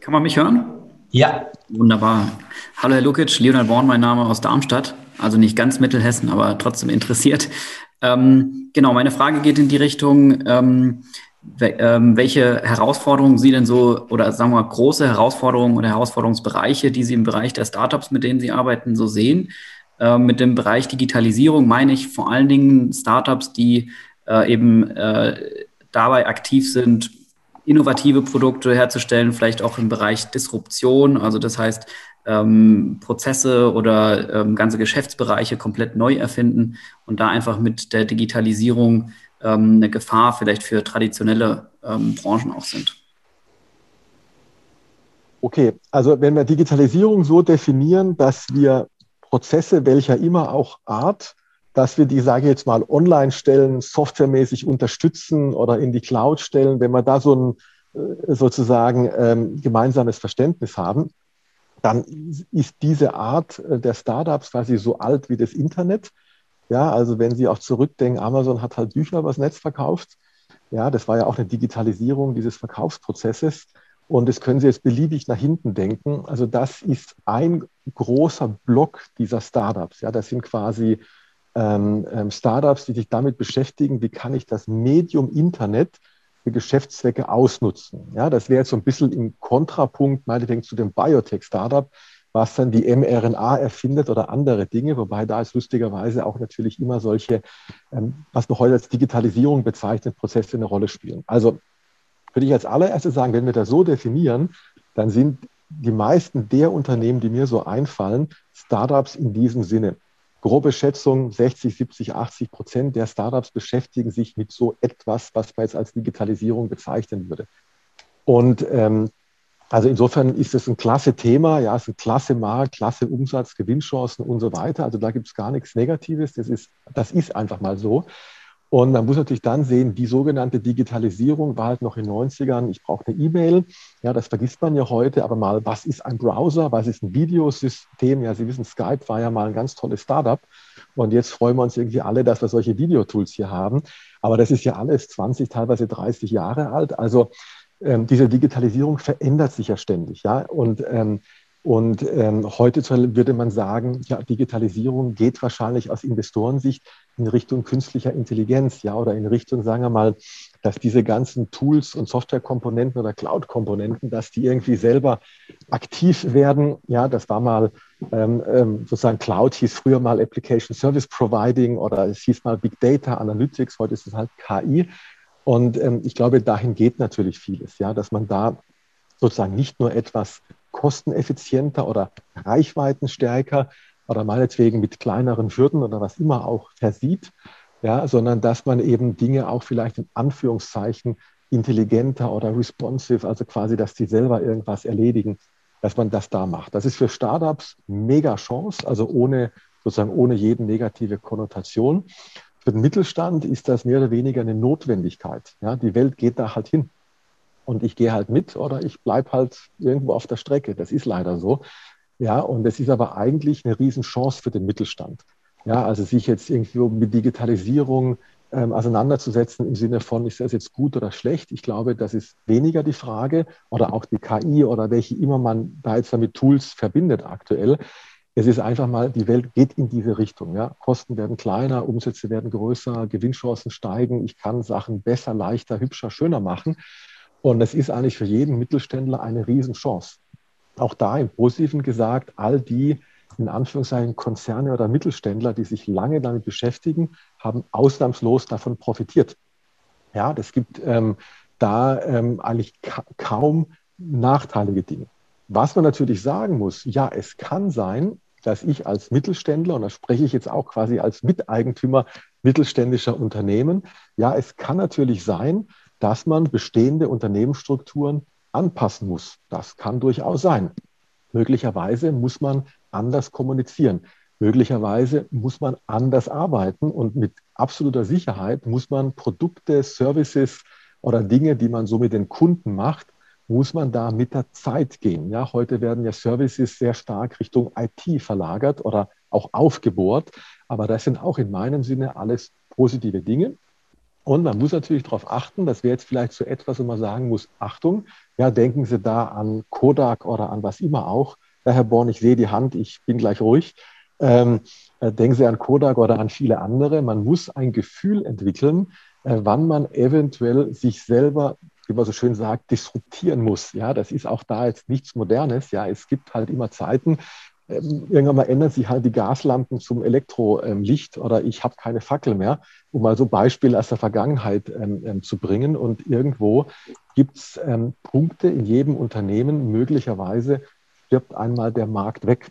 Kann man mich hören? Ja. Wunderbar. Hallo Herr Lukic, Leonard Born, mein Name aus Darmstadt. Also nicht ganz Mittelhessen, aber trotzdem interessiert. Ähm, genau, meine Frage geht in die Richtung, ähm, ähm, welche Herausforderungen Sie denn so, oder sagen wir mal, große Herausforderungen oder Herausforderungsbereiche, die Sie im Bereich der Startups, mit denen Sie arbeiten, so sehen. Ähm, mit dem Bereich Digitalisierung meine ich vor allen Dingen Startups, die äh, eben äh, dabei aktiv sind, innovative Produkte herzustellen, vielleicht auch im Bereich Disruption. Also das heißt, ähm, Prozesse oder ähm, ganze Geschäftsbereiche komplett neu erfinden und da einfach mit der Digitalisierung ähm, eine Gefahr vielleicht für traditionelle ähm, Branchen auch sind. Okay, also wenn wir Digitalisierung so definieren, dass wir Prozesse welcher immer auch Art, dass wir die, sage ich jetzt mal, online stellen, softwaremäßig unterstützen oder in die Cloud stellen, wenn wir da so ein äh, sozusagen ähm, gemeinsames Verständnis haben, dann ist diese Art äh, der Startups quasi so alt wie das Internet. Ja, also wenn Sie auch zurückdenken, Amazon hat halt Bücher übers Netz verkauft. Ja, das war ja auch eine Digitalisierung dieses Verkaufsprozesses. Und das können Sie jetzt beliebig nach hinten denken. Also das ist ein großer Block dieser Startups. Ja, das sind quasi ähm, ähm, Startups, die sich damit beschäftigen, wie kann ich das Medium Internet für Geschäftszwecke ausnutzen. Ja, das wäre jetzt so ein bisschen im Kontrapunkt, meinetwegen zu dem Biotech-Startup, was dann die mRNA erfindet oder andere Dinge, wobei da ist lustigerweise auch natürlich immer solche, ähm, was wir heute als Digitalisierung bezeichnet, Prozesse eine Rolle spielen. Also würde ich als allererstes sagen, wenn wir das so definieren, dann sind die meisten der Unternehmen, die mir so einfallen, Startups in diesem Sinne. Grobe Schätzung, 60, 70, 80 Prozent der Startups beschäftigen sich mit so etwas, was man jetzt als Digitalisierung bezeichnen würde. Und ähm, also insofern ist es ein klasse Thema, ja, es ist ein klasse Markt, klasse Umsatz, Gewinnchancen und so weiter. Also da gibt es gar nichts Negatives. Das ist, das ist einfach mal so. Und man muss natürlich dann sehen, die sogenannte Digitalisierung war halt noch in den 90ern, ich brauche eine E-Mail. Ja, das vergisst man ja heute, aber mal, was ist ein Browser? Was ist ein Videosystem? Ja, Sie wissen, Skype war ja mal ein ganz tolles Startup. Und jetzt freuen wir uns irgendwie alle, dass wir solche Videotools hier haben. Aber das ist ja alles 20, teilweise 30 Jahre alt. Also ähm, diese Digitalisierung verändert sich ja ständig. Ja, und ähm, und ähm, heute würde man sagen, ja, Digitalisierung geht wahrscheinlich aus Investorensicht in Richtung künstlicher Intelligenz, ja, oder in Richtung, sagen wir mal, dass diese ganzen Tools und Softwarekomponenten oder Cloud-Komponenten, dass die irgendwie selber aktiv werden. Ja, das war mal ähm, ähm, sozusagen Cloud hieß früher mal Application Service Providing oder es hieß mal Big Data Analytics, heute ist es halt KI. Und ähm, ich glaube, dahin geht natürlich vieles, ja, dass man da sozusagen nicht nur etwas kosteneffizienter oder reichweitenstärker oder meinetwegen mit kleineren Hürden oder was immer auch versieht, ja, sondern dass man eben Dinge auch vielleicht in Anführungszeichen intelligenter oder responsive, also quasi, dass die selber irgendwas erledigen, dass man das da macht. Das ist für Startups mega Chance, also ohne sozusagen ohne jede negative Konnotation. Für den Mittelstand ist das mehr oder weniger eine Notwendigkeit. Ja, die Welt geht da halt hin und ich gehe halt mit oder ich bleibe halt irgendwo auf der Strecke. Das ist leider so. Ja, und es ist aber eigentlich eine Riesenchance für den Mittelstand. Ja, also sich jetzt irgendwie mit Digitalisierung ähm, auseinanderzusetzen im Sinne von, ist das jetzt gut oder schlecht? Ich glaube, das ist weniger die Frage oder auch die KI oder welche immer man da jetzt damit Tools verbindet aktuell. Es ist einfach mal, die Welt geht in diese Richtung. Ja? Kosten werden kleiner, Umsätze werden größer, Gewinnchancen steigen. Ich kann Sachen besser, leichter, hübscher, schöner machen. Und das ist eigentlich für jeden Mittelständler eine Riesenchance. Auch da im Positiven gesagt, all die in Anführungszeichen Konzerne oder Mittelständler, die sich lange damit beschäftigen, haben ausnahmslos davon profitiert. Ja, das gibt ähm, da ähm, eigentlich ka kaum nachteilige Dinge. Was man natürlich sagen muss, ja, es kann sein, dass ich als Mittelständler, und da spreche ich jetzt auch quasi als Miteigentümer mittelständischer Unternehmen, ja, es kann natürlich sein, dass man bestehende Unternehmensstrukturen anpassen muss. Das kann durchaus sein. Möglicherweise muss man anders kommunizieren. Möglicherweise muss man anders arbeiten und mit absoluter Sicherheit muss man Produkte, Services oder Dinge, die man so mit den Kunden macht, muss man da mit der Zeit gehen. Ja, heute werden ja Services sehr stark Richtung IT verlagert oder auch aufgebohrt. Aber das sind auch in meinem Sinne alles positive Dinge. Und man muss natürlich darauf achten, das wäre jetzt vielleicht so etwas, wo man sagen muss, Achtung, ja, denken Sie da an Kodak oder an was immer auch. Ja, Herr Born, ich sehe die Hand, ich bin gleich ruhig. Ähm, äh, denken Sie an Kodak oder an viele andere. Man muss ein Gefühl entwickeln, äh, wann man eventuell sich selber, wie man so schön sagt, disruptieren muss. Ja, das ist auch da jetzt nichts Modernes. Ja, es gibt halt immer Zeiten, irgendwann mal ändern sich halt die Gaslampen zum Elektrolicht oder ich habe keine Fackel mehr, um mal so Beispiele aus der Vergangenheit ähm, ähm zu bringen. Und irgendwo gibt es ähm, Punkte in jedem Unternehmen, möglicherweise stirbt einmal der Markt weg.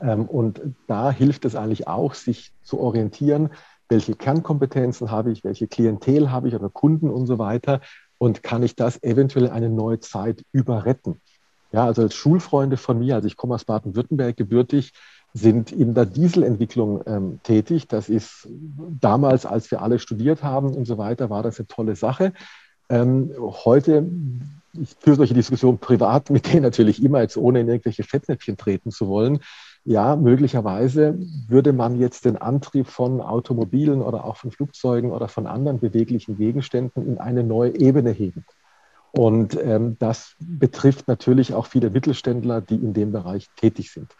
Ähm, und da hilft es eigentlich auch, sich zu orientieren, welche Kernkompetenzen habe ich, welche Klientel habe ich oder Kunden und so weiter und kann ich das eventuell eine neue Zeit überretten. Ja, also als Schulfreunde von mir, also ich komme aus Baden-Württemberg gebürtig, sind in der Dieselentwicklung ähm, tätig. Das ist damals, als wir alle studiert haben und so weiter, war das eine tolle Sache. Ähm, heute, ich führe solche Diskussionen privat mit denen natürlich immer, jetzt ohne in irgendwelche Fettnäpfchen treten zu wollen. Ja, möglicherweise würde man jetzt den Antrieb von Automobilen oder auch von Flugzeugen oder von anderen beweglichen Gegenständen in eine neue Ebene heben. Und ähm, das betrifft natürlich auch viele Mittelständler, die in dem Bereich tätig sind.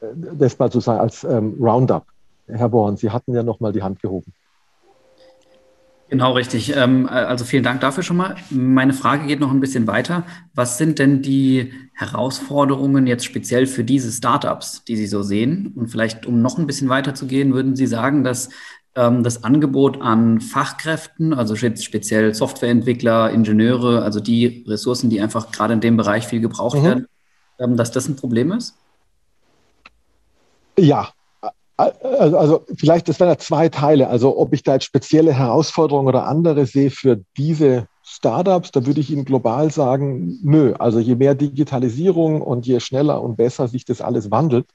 Äh, das mal sozusagen als ähm, Roundup. Herr Born, Sie hatten ja noch mal die Hand gehoben. Genau, richtig. Ähm, also vielen Dank dafür schon mal. Meine Frage geht noch ein bisschen weiter. Was sind denn die Herausforderungen jetzt speziell für diese Startups, die Sie so sehen? Und vielleicht, um noch ein bisschen weiter zu gehen, würden Sie sagen, dass das Angebot an Fachkräften, also speziell Softwareentwickler, Ingenieure, also die Ressourcen, die einfach gerade in dem Bereich viel gebraucht mhm. werden, ähm, dass das ein Problem ist? Ja, also, also vielleicht, das wären ja zwei Teile. Also ob ich da jetzt spezielle Herausforderungen oder andere sehe für diese Startups, da würde ich Ihnen global sagen, nö. Also je mehr Digitalisierung und je schneller und besser sich das alles wandelt,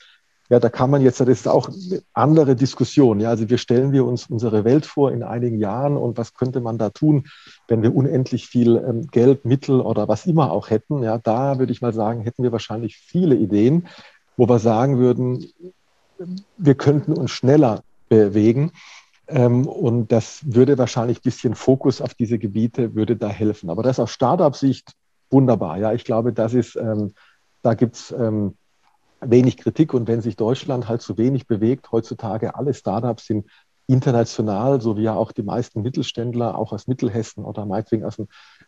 ja, da kann man jetzt, das ist auch eine andere Diskussion. Ja, also wir stellen wir uns unsere Welt vor in einigen Jahren und was könnte man da tun, wenn wir unendlich viel ähm, Geld, Mittel oder was immer auch hätten. Ja, da würde ich mal sagen, hätten wir wahrscheinlich viele Ideen, wo wir sagen würden, wir könnten uns schneller bewegen. Ähm, und das würde wahrscheinlich ein bisschen Fokus auf diese Gebiete, würde da helfen. Aber das aus Startup-Sicht wunderbar. Ja, ich glaube, das ist, ähm, da gibt es wenig Kritik und wenn sich Deutschland halt zu wenig bewegt, heutzutage alle Startups sind international, so wie ja auch die meisten Mittelständler, auch aus Mittelhessen oder meinetwegen aus dem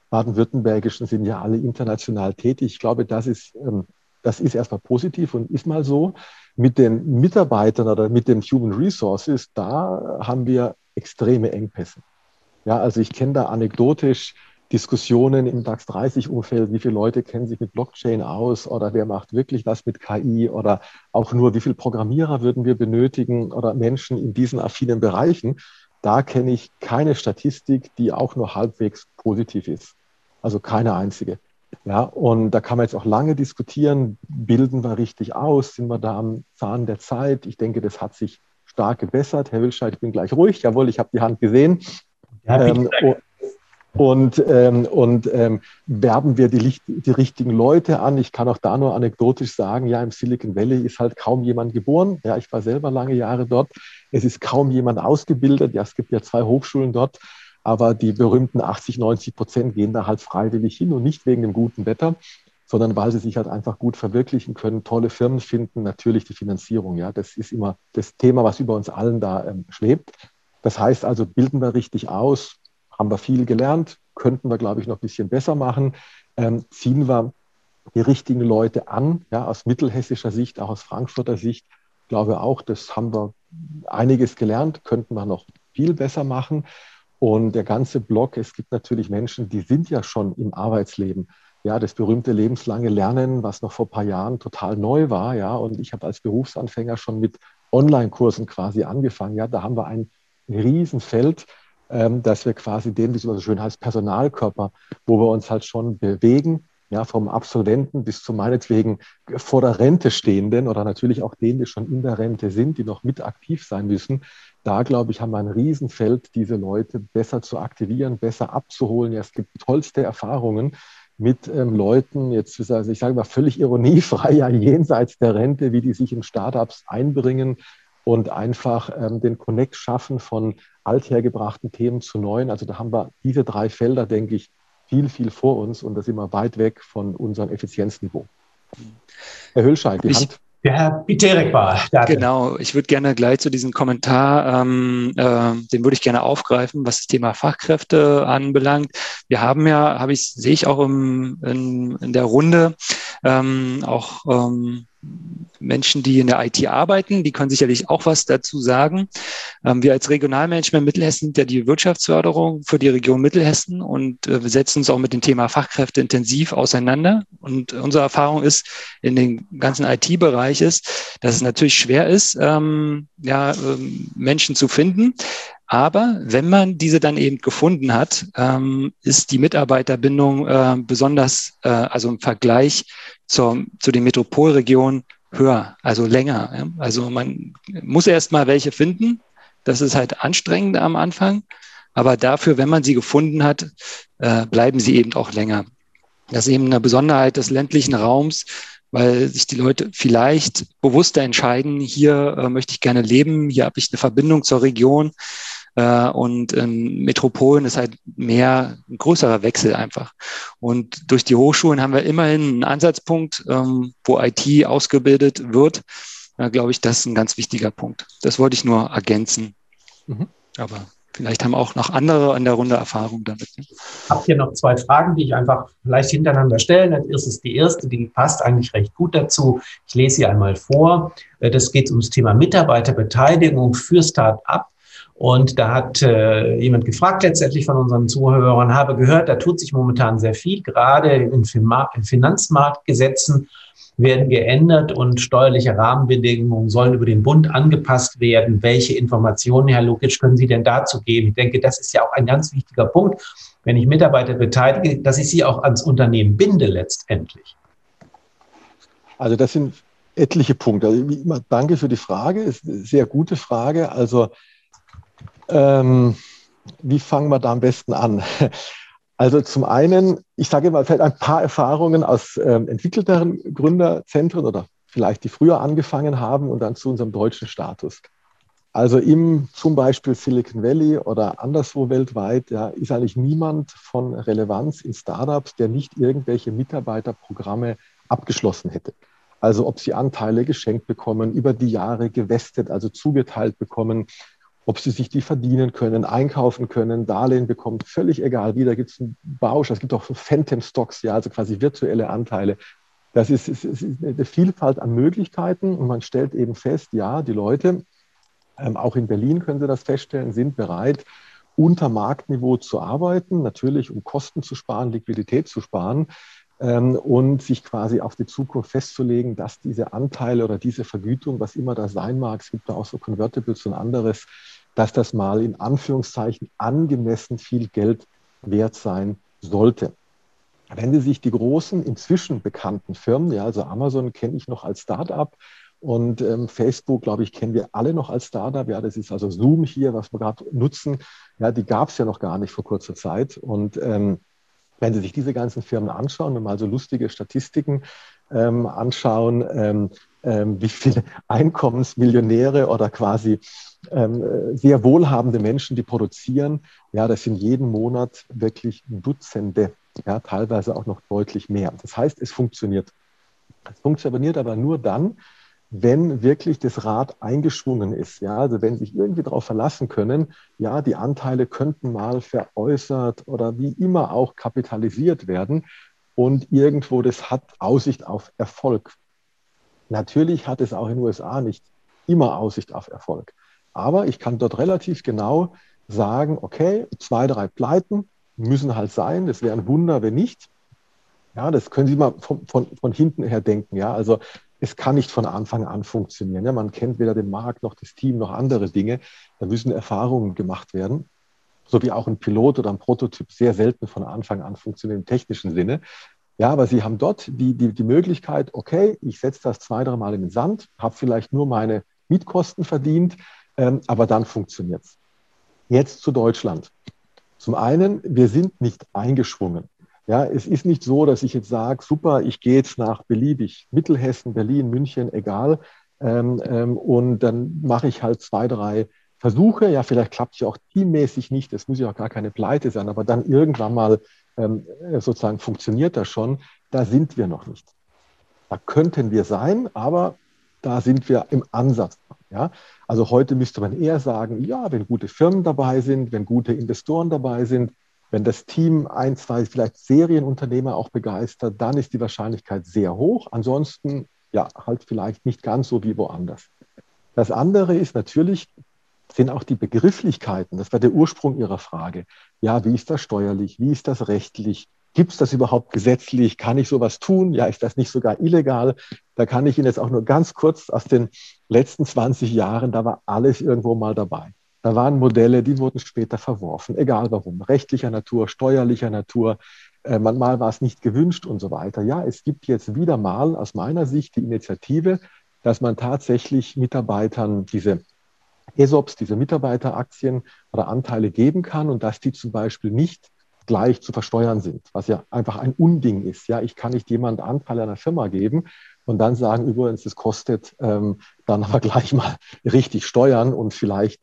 Baden-Württembergischen, sind ja alle international tätig. Ich glaube, das ist, ähm, das ist erstmal positiv und ist mal so. Mit den Mitarbeitern oder mit den Human Resources, da haben wir extreme Engpässe. Ja, also ich kenne da anekdotisch Diskussionen im DAX 30-Umfeld, wie viele Leute kennen sich mit Blockchain aus oder wer macht wirklich was mit KI oder auch nur, wie viele Programmierer würden wir benötigen oder Menschen in diesen affinen Bereichen. Da kenne ich keine Statistik, die auch nur halbwegs positiv ist. Also keine einzige. Ja, und da kann man jetzt auch lange diskutieren, bilden wir richtig aus, sind wir da am Zahn der Zeit? Ich denke, das hat sich stark gebessert. Herr Wilscheid, ich bin gleich ruhig. Jawohl, ich habe die Hand gesehen. Ja, ähm, und, ähm, und ähm, werben wir die, die, richtigen Leute an. Ich kann auch da nur anekdotisch sagen, ja, im Silicon Valley ist halt kaum jemand geboren. Ja, ich war selber lange Jahre dort. Es ist kaum jemand ausgebildet. Ja, es gibt ja zwei Hochschulen dort, aber die berühmten 80, 90 Prozent gehen da halt freiwillig hin und nicht wegen dem guten Wetter, sondern weil sie sich halt einfach gut verwirklichen können, tolle Firmen finden, natürlich die Finanzierung. Ja, das ist immer das Thema, was über uns allen da ähm, schwebt. Das heißt also, bilden wir richtig aus, haben wir viel gelernt, könnten wir, glaube ich, noch ein bisschen besser machen. Ähm, ziehen wir die richtigen Leute an, ja, aus mittelhessischer Sicht, auch aus Frankfurter Sicht, glaube auch, das haben wir einiges gelernt, könnten wir noch viel besser machen. Und der ganze Block, es gibt natürlich Menschen, die sind ja schon im Arbeitsleben. Ja, das berühmte lebenslange Lernen, was noch vor ein paar Jahren total neu war, ja, und ich habe als Berufsanfänger schon mit Online-Kursen quasi angefangen. Ja, da haben wir ein Riesenfeld, dass wir quasi den, wie es so schön heißt, Personalkörper, wo wir uns halt schon bewegen, ja, vom Absolventen bis zu meinetwegen vor der Rente stehenden oder natürlich auch denen, die schon in der Rente sind, die noch mit aktiv sein müssen. Da, glaube ich, haben wir ein Riesenfeld, diese Leute besser zu aktivieren, besser abzuholen. Ja, es gibt tollste Erfahrungen mit ähm, Leuten, jetzt, also ich sage mal völlig ironiefrei, ja, jenseits der Rente, wie die sich in Startups einbringen, und einfach ähm, den Connect schaffen von althergebrachten Themen zu neuen. Also da haben wir diese drei Felder, denke ich, viel, viel vor uns und da sind wir weit weg von unserem Effizienzniveau. Herr Hüllscheid, die ich, Hand. Der Herr Piterek war. Da genau, ich würde gerne gleich zu diesem Kommentar, ähm, äh, den würde ich gerne aufgreifen, was das Thema Fachkräfte anbelangt. Wir haben ja, habe ich, sehe ich auch im, in, in der Runde, ähm, auch ähm, Menschen, die in der IT arbeiten, die können sicherlich auch was dazu sagen. Ähm, wir als Regionalmanagement Mittelhessen sind ja die Wirtschaftsförderung für die Region Mittelhessen und äh, wir setzen uns auch mit dem Thema Fachkräfte intensiv auseinander. Und unsere Erfahrung ist in dem ganzen IT-Bereich ist, dass es natürlich schwer ist, ähm, ja, ähm, Menschen zu finden. Aber wenn man diese dann eben gefunden hat, ähm, ist die Mitarbeiterbindung äh, besonders, äh, also im Vergleich zur, zu den Metropolregionen höher, also länger. Ja? Also man muss erst mal welche finden. Das ist halt anstrengend am Anfang. Aber dafür, wenn man sie gefunden hat, äh, bleiben sie eben auch länger. Das ist eben eine Besonderheit des ländlichen Raums, weil sich die Leute vielleicht bewusster entscheiden, hier äh, möchte ich gerne leben, hier habe ich eine Verbindung zur Region. Äh, und in Metropolen ist halt mehr ein größerer Wechsel einfach. Und durch die Hochschulen haben wir immerhin einen Ansatzpunkt, ähm, wo IT ausgebildet wird. Da glaube ich, das ist ein ganz wichtiger Punkt. Das wollte ich nur ergänzen. Mhm. Aber Vielleicht haben auch noch andere an der Runde Erfahrung damit. Ich habe hier noch zwei Fragen, die ich einfach vielleicht hintereinander stellen. Das ist die erste, die passt eigentlich recht gut dazu. Ich lese sie einmal vor. Äh, das geht ums Thema Mitarbeiterbeteiligung für Start-up. Und da hat äh, jemand gefragt, letztendlich von unseren Zuhörern, habe gehört, da tut sich momentan sehr viel, gerade in, in Finanzmarktgesetzen werden geändert und steuerliche Rahmenbedingungen sollen über den Bund angepasst werden. Welche Informationen, Herr Lukic, können Sie denn dazu geben? Ich denke, das ist ja auch ein ganz wichtiger Punkt, wenn ich Mitarbeiter beteilige, dass ich sie auch ans Unternehmen binde letztendlich. Also das sind etliche Punkte. Also danke für die Frage, ist eine sehr gute Frage. Also ähm, wie fangen wir da am besten an? [LAUGHS] Also zum einen, ich sage mal, vielleicht ein paar Erfahrungen aus ähm, entwickelteren Gründerzentren oder vielleicht die früher angefangen haben und dann zu unserem deutschen Status. Also im zum Beispiel Silicon Valley oder anderswo weltweit ja, ist eigentlich niemand von Relevanz in Startups, der nicht irgendwelche Mitarbeiterprogramme abgeschlossen hätte. Also ob sie Anteile geschenkt bekommen, über die Jahre gewestet, also zugeteilt bekommen, ob sie sich die verdienen können, einkaufen können, Darlehen bekommen, völlig egal wie. Da gibt es einen Bausch, es gibt auch so Phantom-Stocks, ja, also quasi virtuelle Anteile. Das ist, ist, ist, eine Vielfalt an Möglichkeiten und man stellt eben fest, ja, die Leute, ähm, auch in Berlin können Sie das feststellen, sind bereit, unter Marktniveau zu arbeiten, natürlich um Kosten zu sparen, Liquidität zu sparen und sich quasi auf die Zukunft festzulegen, dass diese Anteile oder diese Vergütung, was immer das sein mag, es gibt da auch so Convertibles und anderes, dass das mal in Anführungszeichen angemessen viel Geld wert sein sollte. Wenn Sie sich die großen, inzwischen bekannten Firmen, ja, also Amazon kenne ich noch als Startup und ähm, Facebook, glaube ich, kennen wir alle noch als Startup. Ja, das ist also Zoom hier, was wir gerade nutzen. Ja, die gab es ja noch gar nicht vor kurzer Zeit. Und ähm, wenn Sie sich diese ganzen Firmen anschauen und mal so lustige Statistiken ähm, anschauen, ähm, ähm, wie viele [LAUGHS] Einkommensmillionäre oder quasi ähm, sehr wohlhabende Menschen, die produzieren. Ja, das sind jeden Monat wirklich Dutzende, ja, teilweise auch noch deutlich mehr. Das heißt, es funktioniert. Es funktioniert aber nur dann, wenn wirklich das Rad eingeschwungen ist. Ja, also wenn sich irgendwie darauf verlassen können, ja, die Anteile könnten mal veräußert oder wie immer auch kapitalisiert werden und irgendwo das hat Aussicht auf Erfolg. Natürlich hat es auch in den USA nicht immer Aussicht auf Erfolg. Aber ich kann dort relativ genau sagen, okay, zwei, drei Pleiten müssen halt sein. Das wäre ein Wunder, wenn nicht. Ja, das können Sie mal von, von, von hinten her denken. Ja, also es kann nicht von Anfang an funktionieren. Ja, man kennt weder den Markt noch das Team noch andere Dinge. Da müssen Erfahrungen gemacht werden. So wie auch ein Pilot oder ein Prototyp sehr selten von Anfang an funktioniert im technischen Sinne. Ja, aber Sie haben dort die, die, die Möglichkeit, okay, ich setze das zwei, drei Mal in den Sand, habe vielleicht nur meine Mietkosten verdient, ähm, aber dann funktioniert es. Jetzt zu Deutschland. Zum einen, wir sind nicht eingeschwungen. Ja, es ist nicht so, dass ich jetzt sage, super, ich gehe jetzt nach beliebig Mittelhessen, Berlin, München, egal. Ähm, ähm, und dann mache ich halt zwei, drei Versuche. Ja, vielleicht klappt es ja auch teammäßig nicht. Das muss ja auch gar keine Pleite sein, aber dann irgendwann mal ähm, sozusagen funktioniert das schon. Da sind wir noch nicht. Da könnten wir sein, aber da sind wir im Ansatz. Ja? Also heute müsste man eher sagen, ja, wenn gute Firmen dabei sind, wenn gute Investoren dabei sind, wenn das Team ein, zwei, vielleicht Serienunternehmer auch begeistert, dann ist die Wahrscheinlichkeit sehr hoch. Ansonsten, ja, halt vielleicht nicht ganz so wie woanders. Das andere ist natürlich, sind auch die Begrifflichkeiten. Das war der Ursprung Ihrer Frage. Ja, wie ist das steuerlich? Wie ist das rechtlich? Gibt es das überhaupt gesetzlich? Kann ich sowas tun? Ja, ist das nicht sogar illegal? Da kann ich Ihnen jetzt auch nur ganz kurz aus den letzten 20 Jahren, da war alles irgendwo mal dabei. Da waren Modelle, die wurden später verworfen, egal warum, rechtlicher Natur, steuerlicher Natur. äh, manchmal war es nicht gewünscht und so weiter. Ja, es gibt jetzt wieder mal aus meiner Sicht die Initiative, dass man tatsächlich Mitarbeitern diese ESOPs, diese Mitarbeiteraktien oder Anteile geben kann und dass die zum Beispiel nicht gleich zu versteuern sind, was ja einfach ein Unding ist. Ja, ich kann nicht jemand Anteile einer Firma geben und dann sagen, übrigens, das kostet ähm, dann aber [LAUGHS] gleich mal richtig Steuern und vielleicht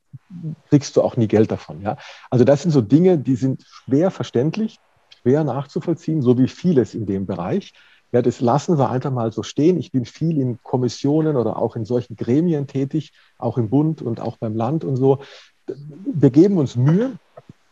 kriegst du auch nie Geld davon. Ja, also das sind so Dinge, die sind schwer verständlich, schwer nachzuvollziehen, so wie vieles in dem Bereich. Ja, das lassen wir einfach mal so stehen. Ich bin viel in Kommissionen oder auch in solchen Gremien tätig, auch im Bund und auch beim Land und so. Wir geben uns Mühe.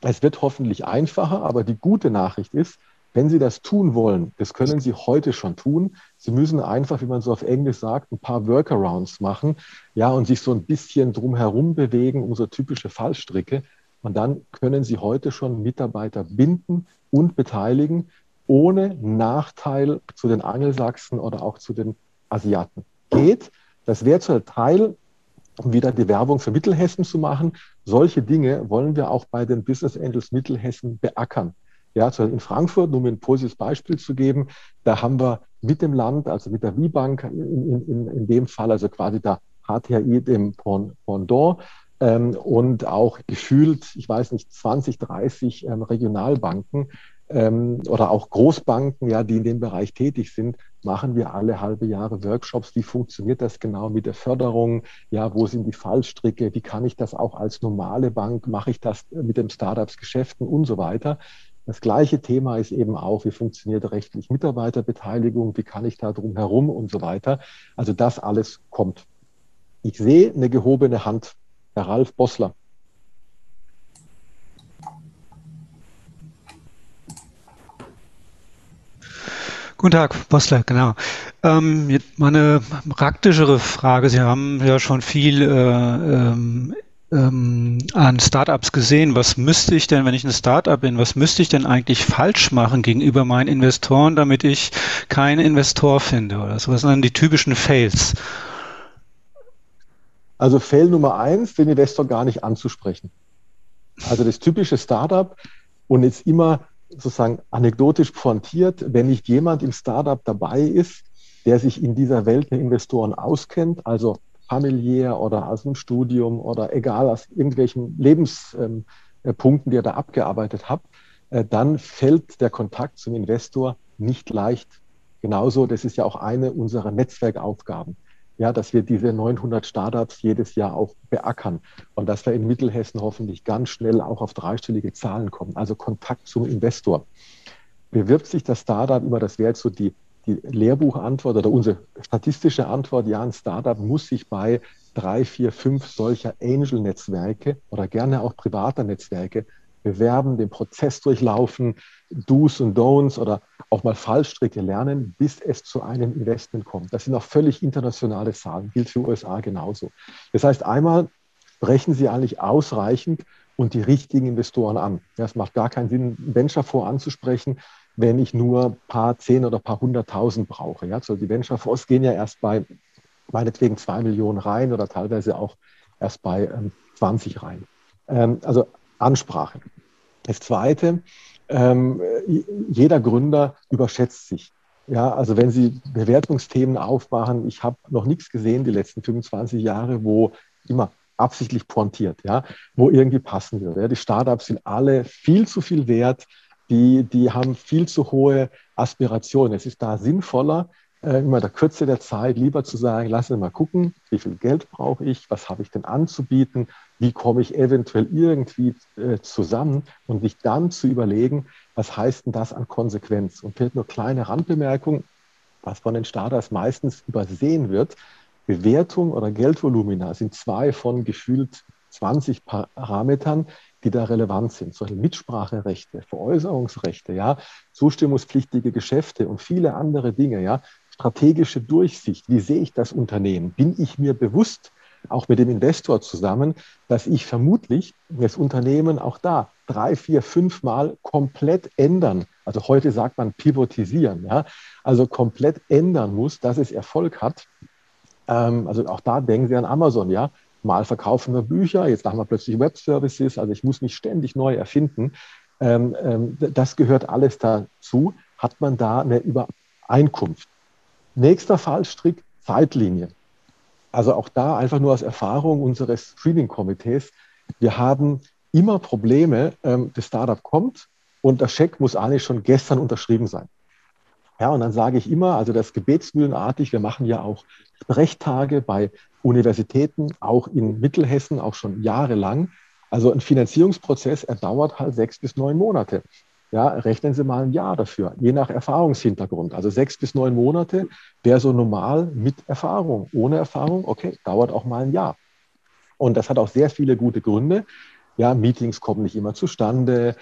Es wird hoffentlich einfacher, aber die gute Nachricht ist, wenn Sie das tun wollen, das können Sie heute schon tun. Sie müssen einfach, wie man so auf Englisch sagt, ein paar Workarounds machen, ja, und sich so ein bisschen drumherum bewegen, um so typische Fallstricke. Und dann können Sie heute schon Mitarbeiter binden und beteiligen, ohne Nachteil zu den Angelsachsen oder auch zu den Asiaten. Geht. Das wäre zu Teil, um wieder die Werbung für Mittelhessen zu machen. Solche Dinge wollen wir auch bei den Business Angels Mittelhessen beackern. Ja, in Frankfurt, um ein positives Beispiel zu geben, da haben wir mit dem Land, also mit der WIBank in, in, in dem Fall, also quasi der HTI, dem Pendant, ähm, und auch gefühlt, ich weiß nicht, 20, 30 ähm, Regionalbanken, ähm, oder auch Großbanken, ja, die in dem Bereich tätig sind, machen wir alle halbe Jahre Workshops. Wie funktioniert das genau mit der Förderung? Ja, wo sind die Fallstricke? Wie kann ich das auch als normale Bank? Mache ich das mit dem Startups Geschäften und so weiter? Das gleiche Thema ist eben auch, wie funktioniert rechtlich Mitarbeiterbeteiligung? Wie kann ich da drum herum und so weiter? Also das alles kommt. Ich sehe eine gehobene Hand. Herr Ralf Bossler. Guten Tag, Bossler, genau. Ähm, meine praktischere Frage, Sie haben ja schon viel äh, ähm, ähm, an Startups gesehen. Was müsste ich denn, wenn ich ein Startup bin, was müsste ich denn eigentlich falsch machen gegenüber meinen Investoren, damit ich keinen Investor finde? Oder so? Was sind dann die typischen Fails? Also Fail Nummer eins, den Investor gar nicht anzusprechen. Also das typische Startup und jetzt immer sozusagen anekdotisch pointiert, wenn nicht jemand im Startup dabei ist, der sich in dieser Welt der Investoren auskennt, also familiär oder aus dem Studium oder egal aus irgendwelchen Lebenspunkten, ähm, die er da abgearbeitet hat, äh, dann fällt der Kontakt zum Investor nicht leicht. Genauso, das ist ja auch eine unserer Netzwerkaufgaben ja, dass wir diese 900 Startups jedes Jahr auch beackern und dass wir in Mittelhessen hoffentlich ganz schnell auch auf dreistellige Zahlen kommen. Also Kontakt zum Investor. Bewirbt sich das Startup immer, das wäre jetzt so die, die Lehrbuchantwort oder unsere statistische Antwort, ja, ein Startup muss sich bei drei, vier, fünf solcher Angel-Netzwerke oder gerne auch privater Netzwerke bewerben, den Prozess durchlaufen, Do's und Don'ts oder auch mal Fallstricke lernen, bis es zu einem Investment kommt. Das sind auch völlig internationale Zahlen, gilt für USA genauso. Das heißt, einmal sprechen Sie eigentlich ausreichend und die richtigen Investoren an. Ja, es macht gar keinen Sinn, einen Venture-Fonds anzusprechen, wenn ich nur paar zehn oder paar hunderttausend brauche. Ja, also die Venture-Fonds gehen ja erst bei meinetwegen zwei Millionen rein oder teilweise auch erst bei ähm, 20 rein. Ähm, also Ansprache. Das Zweite, ähm, jeder Gründer überschätzt sich. Ja, also wenn Sie Bewertungsthemen aufmachen, ich habe noch nichts gesehen die letzten 25 Jahre, wo immer absichtlich pointiert, ja, wo irgendwie passen würde. Ja, die Startups sind alle viel zu viel wert, die, die haben viel zu hohe Aspirationen. Es ist da sinnvoller, äh, immer der Kürze der Zeit lieber zu sagen, lass uns mal gucken, wie viel Geld brauche ich, was habe ich denn anzubieten, wie komme ich eventuell irgendwie äh, zusammen und sich dann zu überlegen, was heißt denn das an Konsequenz? Und vielleicht nur kleine Randbemerkung, was von den Startups meistens übersehen wird, Bewertung oder Geldvolumina sind zwei von gefühlt 20 Parametern, die da relevant sind. Solche Mitspracherechte, Veräußerungsrechte, ja, zustimmungspflichtige Geschäfte und viele andere Dinge, ja, strategische Durchsicht. Wie sehe ich das Unternehmen? Bin ich mir bewusst, auch mit dem Investor zusammen, dass ich vermutlich das Unternehmen auch da drei, vier, fünf Mal komplett ändern. Also heute sagt man pivotisieren, ja, also komplett ändern muss, dass es Erfolg hat. Ähm, also auch da denken Sie an Amazon, ja. Mal verkaufen wir Bücher, jetzt machen wir plötzlich Web Services, also ich muss mich ständig neu erfinden. ähm, ähm, das gehört alles dazu, hat man da eine Übereinkunft. Nächster Fallstrick, Zeitlinie. Also auch da einfach nur aus Erfahrung unseres Screening-Komitees. Wir haben immer Probleme, ähm, das Startup kommt und der Scheck muss eigentlich schon gestern unterschrieben sein. Ja, und dann sage ich immer, also das gebetsmühlenartig, wir machen ja auch Sprechtage bei Universitäten, auch in Mittelhessen, auch schon jahrelang. Also ein Finanzierungsprozess, er dauert halt sechs bis neun Monate. Ja, rechnen Sie mal ein Jahr dafür, je nach Erfahrungshintergrund. Also sechs bis neun Monate wäre so normal mit Erfahrung. Ohne Erfahrung, okay, dauert auch mal ein Jahr. Und das hat auch sehr viele gute Gründe. Ja, Meetings kommen nicht immer zustande,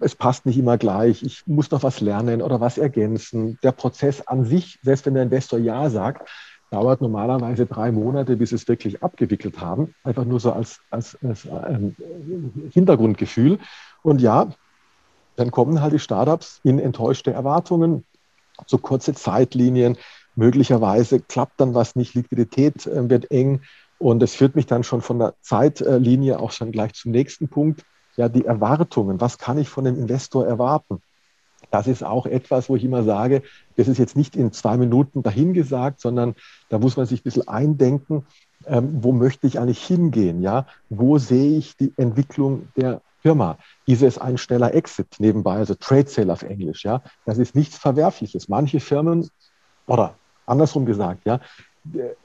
es passt nicht immer gleich, ich muss noch was lernen oder was ergänzen. Der Prozess an sich, selbst wenn der Investor Ja sagt, dauert normalerweise drei Monate, bis es wirklich abgewickelt haben. Einfach nur so als, als, als ähm, Hintergrundgefühl. Und ja, dann kommen halt die Startups in enttäuschte Erwartungen, zu kurze Zeitlinien. Möglicherweise klappt dann was nicht, Liquidität äh, wird eng. Und es führt mich dann schon von der Zeitlinie auch schon gleich zum nächsten Punkt. Ja, die Erwartungen. Was kann ich von dem Investor erwarten? Das ist auch etwas, wo ich immer sage, das ist jetzt nicht in zwei Minuten dahingesagt, sondern da muss man sich ein bisschen eindenken, ähm, wo möchte ich eigentlich hingehen? Ja? Wo sehe ich die Entwicklung der Firma? Ist es ein schneller Exit nebenbei, also Trade Sale auf Englisch? Ja? Das ist nichts Verwerfliches. Manche Firmen, oder andersrum gesagt, ja,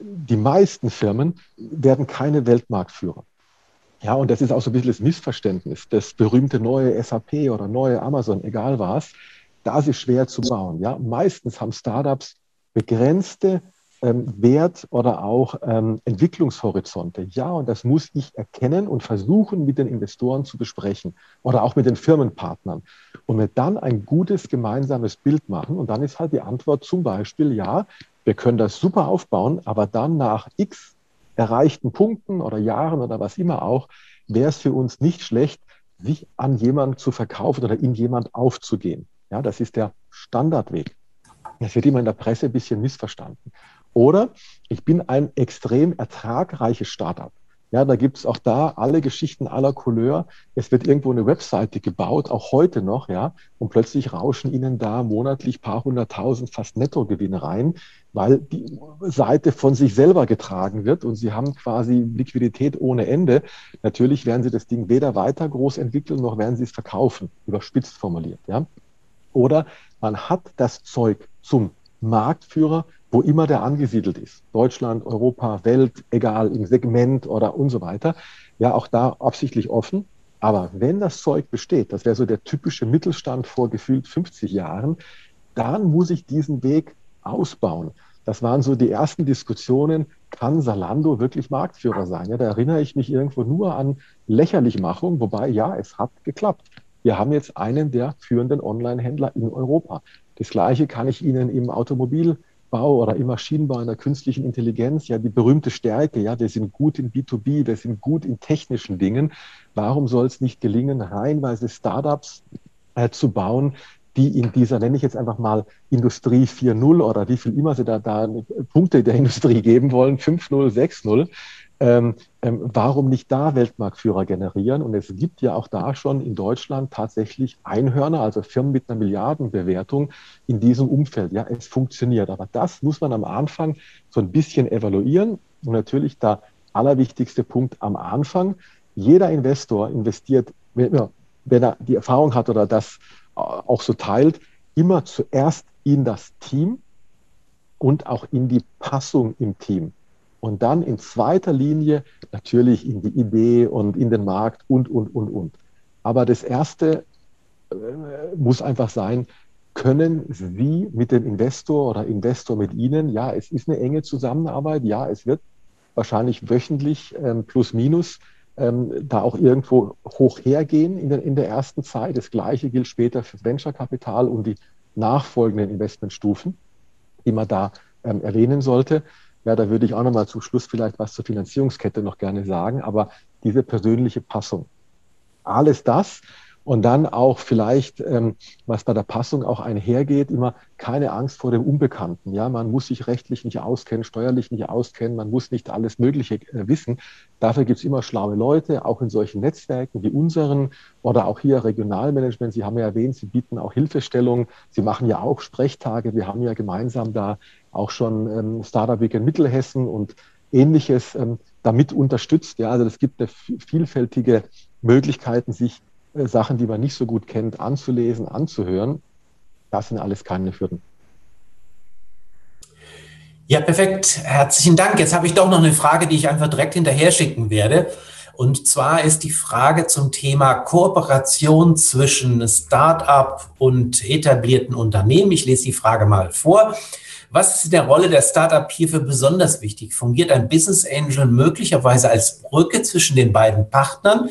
die meisten Firmen werden keine Weltmarktführer. Ja, und das ist auch so ein bisschen das Missverständnis. Das berühmte neue SAP oder neue Amazon, egal was, das ist schwer zu bauen. Ja, meistens haben Startups begrenzte ähm, Wert- oder auch ähm, Entwicklungshorizonte. Ja, und das muss ich erkennen und versuchen, mit den Investoren zu besprechen oder auch mit den Firmenpartnern und mir dann ein gutes gemeinsames Bild machen. Und dann ist halt die Antwort zum Beispiel, ja, wir können das super aufbauen, aber dann nach x erreichten Punkten oder Jahren oder was immer auch, wäre es für uns nicht schlecht, sich an jemanden zu verkaufen oder in jemand aufzugehen. Ja, das ist der Standardweg. Das wird immer in der Presse ein bisschen missverstanden. Oder ich bin ein extrem ertragreiches Startup. Ja, da gibt es auch da alle Geschichten aller Couleur. Es wird irgendwo eine Webseite gebaut, auch heute noch, ja, und plötzlich rauschen Ihnen da monatlich paar hunderttausend fast Nettogewinne rein, weil die Seite von sich selber getragen wird und Sie haben quasi Liquidität ohne Ende. Natürlich werden Sie das Ding weder weiter groß entwickeln, noch werden Sie es verkaufen, überspitzt formuliert, ja. Oder man hat das Zeug zum Marktführer wo immer der angesiedelt ist. Deutschland, Europa, Welt, egal, im Segment oder und so weiter. Ja, auch da absichtlich offen. Aber wenn das Zeug besteht, das wäre so der typische Mittelstand vor gefühlt 50 Jahren, dann muss ich diesen Weg ausbauen. Das waren so die ersten Diskussionen, kann Salando wirklich Marktführer sein? Ja, da erinnere ich mich irgendwo nur an Lächerlichmachung, wobei ja, es hat geklappt. Wir haben jetzt einen der führenden Online-Händler in Europa. Das Gleiche kann ich Ihnen im Automobil Bau oder im Maschinenbau, in der künstlichen Intelligenz, ja die berühmte Stärke, ja, wir sind gut in B2B, wir sind gut in technischen Dingen. Warum soll es nicht gelingen, reihenweise Startups äh, zu bauen, die in dieser, nenne ich jetzt einfach mal Industrie 4.0 oder wie viel immer sie da, da Punkte der Industrie geben wollen, 5.0, 6.0, ähm, ähm, warum nicht da Weltmarktführer generieren? Und es gibt ja auch da schon in Deutschland tatsächlich Einhörner, also Firmen mit einer Milliardenbewertung in diesem Umfeld. Ja, es funktioniert. Aber das muss man am Anfang so ein bisschen evaluieren. Und natürlich der allerwichtigste Punkt am Anfang. Jeder Investor investiert, wenn, wenn er die Erfahrung hat oder das äh, auch so teilt, immer zuerst in das Team und auch in die Passung im Team und dann in zweiter Linie natürlich in die Idee und in den Markt und, und, und, und. Aber das Erste äh, muss einfach sein, können Sie mit dem Investor oder Investor mit Ihnen, ja, es ist eine enge Zusammenarbeit, ja, es wird wahrscheinlich wöchentlich ähm, plus minus ähm, da auch irgendwo hoch hergehen in, der, in der ersten Zeit. Das Gleiche gilt später für Venture-Kapital und die nachfolgenden Investmentstufen, die man da ähm, erwähnen sollte. Ja, da würde ich auch nochmal zum Schluss vielleicht was zur Finanzierungskette noch gerne sagen, aber diese persönliche Passung. Alles das Und dann auch vielleicht, ähm, was bei der Passung auch einhergeht, immer keine Angst vor dem Unbekannten. Ja, man muss sich rechtlich nicht auskennen, steuerlich nicht auskennen, man muss nicht alles Mögliche äh, wissen. Dafür gibt es immer schlaue Leute, auch in solchen Netzwerken wie unseren oder auch hier Regionalmanagement. Sie haben ja erwähnt, Sie bieten auch Hilfestellung. Sie machen ja auch Sprechtage. Wir haben ja gemeinsam da auch schon ähm, Startup Week in Mittelhessen und ähnliches ähm, damit unterstützt. Ja, also es gibt eine vielfältige Möglichkeiten, sich äh, Sachen, die man nicht so gut kennt, anzulesen, anzuhören. Das sind alles keine Hürden. Ja, perfekt. Herzlichen Dank. Jetzt habe ich doch noch eine Frage, die ich einfach direkt hinterher schicken werde. Und zwar ist die Frage zum Thema Kooperation zwischen Start-up und etablierten Unternehmen. Ich lese die Frage mal vor. Was ist in der Rolle der Startup hierfür besonders wichtig? Fungiert ein Business Angel möglicherweise als Brücke zwischen den beiden Partnern?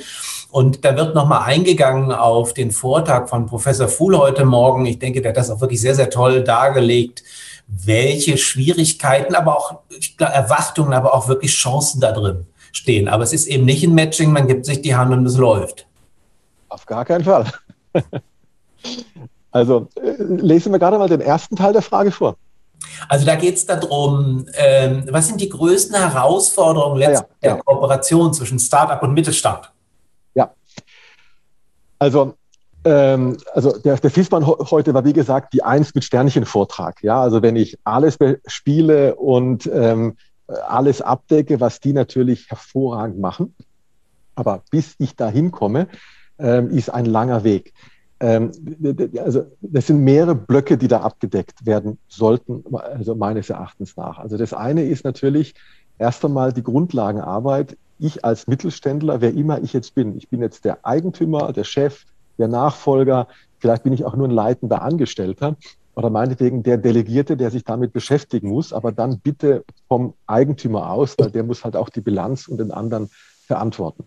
Und da wird nochmal eingegangen auf den Vortrag von Professor Fuhl heute Morgen. Ich denke, der hat das auch wirklich sehr, sehr toll dargelegt, welche Schwierigkeiten, aber auch Erwartungen, aber auch wirklich Chancen da drin stehen. Aber es ist eben nicht ein Matching, man gibt sich die Hand und es läuft. Auf gar keinen Fall. [LAUGHS] also äh, lesen wir gerade mal den ersten Teil der Frage vor. Also da geht es darum, ähm, was sind die größten Herausforderungen ja, ja, der ja. Kooperation zwischen Startup und Mittelstand? Also ähm, also der, der Fiesmann heute war wie gesagt die Eins mit Sternchen-Vortrag. Ja, also wenn ich alles spiele und ähm, alles abdecke, was die natürlich hervorragend machen, aber bis ich da hinkomme, ähm, ist ein langer Weg. Ähm, also das sind mehrere Blöcke, die da abgedeckt werden sollten, also meines Erachtens nach. Also das eine ist natürlich erst einmal die Grundlagenarbeit. Ich als Mittelständler, wer immer ich jetzt bin, ich bin jetzt der Eigentümer, der Chef, der Nachfolger, vielleicht bin ich auch nur ein leitender Angestellter oder meinetwegen der Delegierte, der sich damit beschäftigen muss, aber dann bitte vom Eigentümer aus, weil der muss halt auch die Bilanz und den anderen verantworten.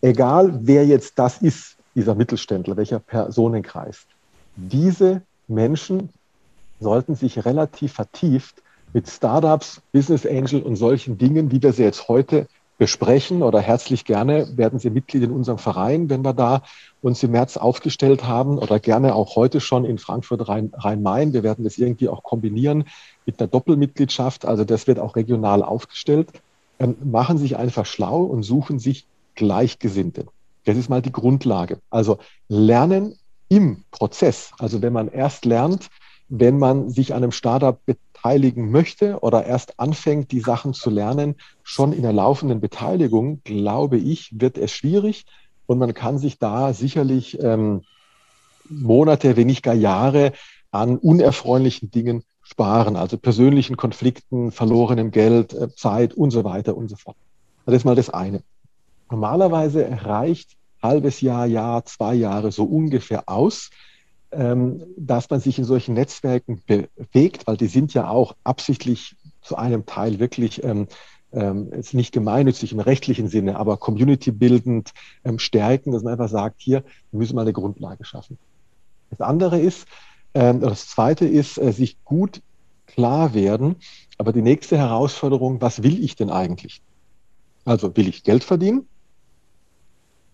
Egal, wer jetzt das ist, dieser Mittelständler, welcher Personenkreis. Diese Menschen sollten sich relativ vertieft mit Startups, Business Angel und solchen Dingen, wie wir sie jetzt heute besprechen oder herzlich gerne werden Sie Mitglied in unserem Verein, wenn wir da uns im März aufgestellt haben oder gerne auch heute schon in Frankfurt Rhein-Main. Wir werden das irgendwie auch kombinieren mit einer Doppelmitgliedschaft. Also das wird auch regional aufgestellt. Ähm, machen sich einfach schlau und suchen sich Gleichgesinnte. Das ist mal die Grundlage. Also Lernen im Prozess. Also wenn man erst lernt, wenn man sich an einem Startup beteiligen möchte oder erst anfängt, die Sachen zu lernen, schon in der laufenden Beteiligung, glaube ich, wird es schwierig und man kann sich da sicherlich ähm, Monate, wenn nicht gar Jahre an unerfreulichen Dingen sparen, also persönlichen Konflikten, verlorenem Geld, äh, Zeit und so weiter und so fort. Das ist mal das eine. Normalerweise reicht halbes Jahr, Jahr, zwei Jahre so ungefähr aus, ähm, dass man sich in solchen Netzwerken bewegt, weil die sind ja auch absichtlich zu einem Teil wirklich ähm, ähm, jetzt nicht gemeinnützig im rechtlichen Sinne, aber community-bildend ähm, stärken, dass man einfach sagt, hier, wir müssen mal eine Grundlage schaffen. Das andere ist, ähm, das zweite ist, äh, sich gut klar werden, aber die nächste Herausforderung, was will ich denn eigentlich? Also will ich Geld verdienen?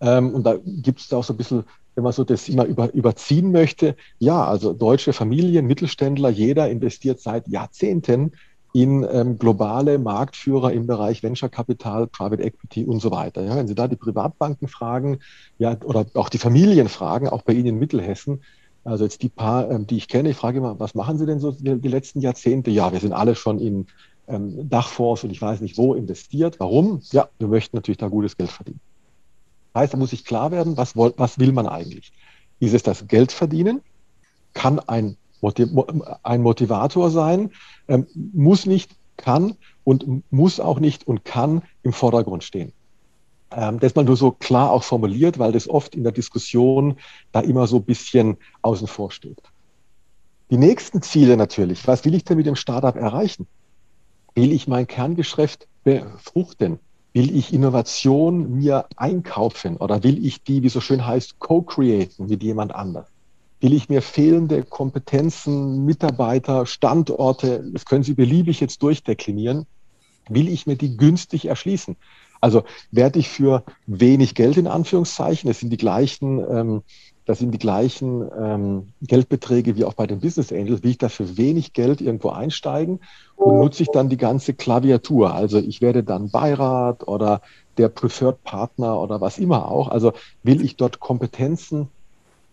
Ähm, und da gibt es auch so ein bisschen, wenn man so das immer über, überziehen möchte, ja, also deutsche Familien, Mittelständler, jeder investiert seit Jahrzehnten in ähm, globale Marktführer im Bereich Venture Capital, Private Equity und so weiter. Ja, wenn Sie da die Privatbanken fragen, ja, oder auch die Familien fragen, auch bei Ihnen in Mittelhessen, also jetzt die paar, ähm, die ich kenne, ich frage immer, was machen Sie denn so die, die letzten Jahrzehnte? Ja, wir sind alle schon in ähm, Dachfonds und ich weiß nicht wo investiert. Warum? Ja, wir möchten natürlich da gutes Geld verdienen. Heißt, da muss sich klar werden, was, was will man eigentlich? Ist es das Geld verdienen? Kann ein, Motiv ein Motivator sein? Ähm, muss nicht, kann und muss auch nicht und kann im Vordergrund stehen. Ähm, das mal nur so klar auch formuliert, weil das oft in der Diskussion da immer so ein bisschen außen vor steht. Die nächsten Ziele natürlich. Was will ich denn mit dem Startup erreichen? Will ich mein Kerngeschäft befruchten? Will ich Innovation mir einkaufen oder will ich die, wie so schön heißt, co-createn mit jemand anders? Will ich mir fehlende Kompetenzen, Mitarbeiter, Standorte, das können Sie beliebig jetzt durchdeklinieren, will ich mir die günstig erschließen? Also werde ich für wenig Geld in Anführungszeichen, es sind die gleichen ähm, das sind die gleichen ähm, Geldbeträge wie auch bei den Business Angels, will ich da für wenig Geld irgendwo einsteigen und nutze ich dann die ganze Klaviatur. Also ich werde dann Beirat oder der Preferred Partner oder was immer auch. Also will ich dort Kompetenzen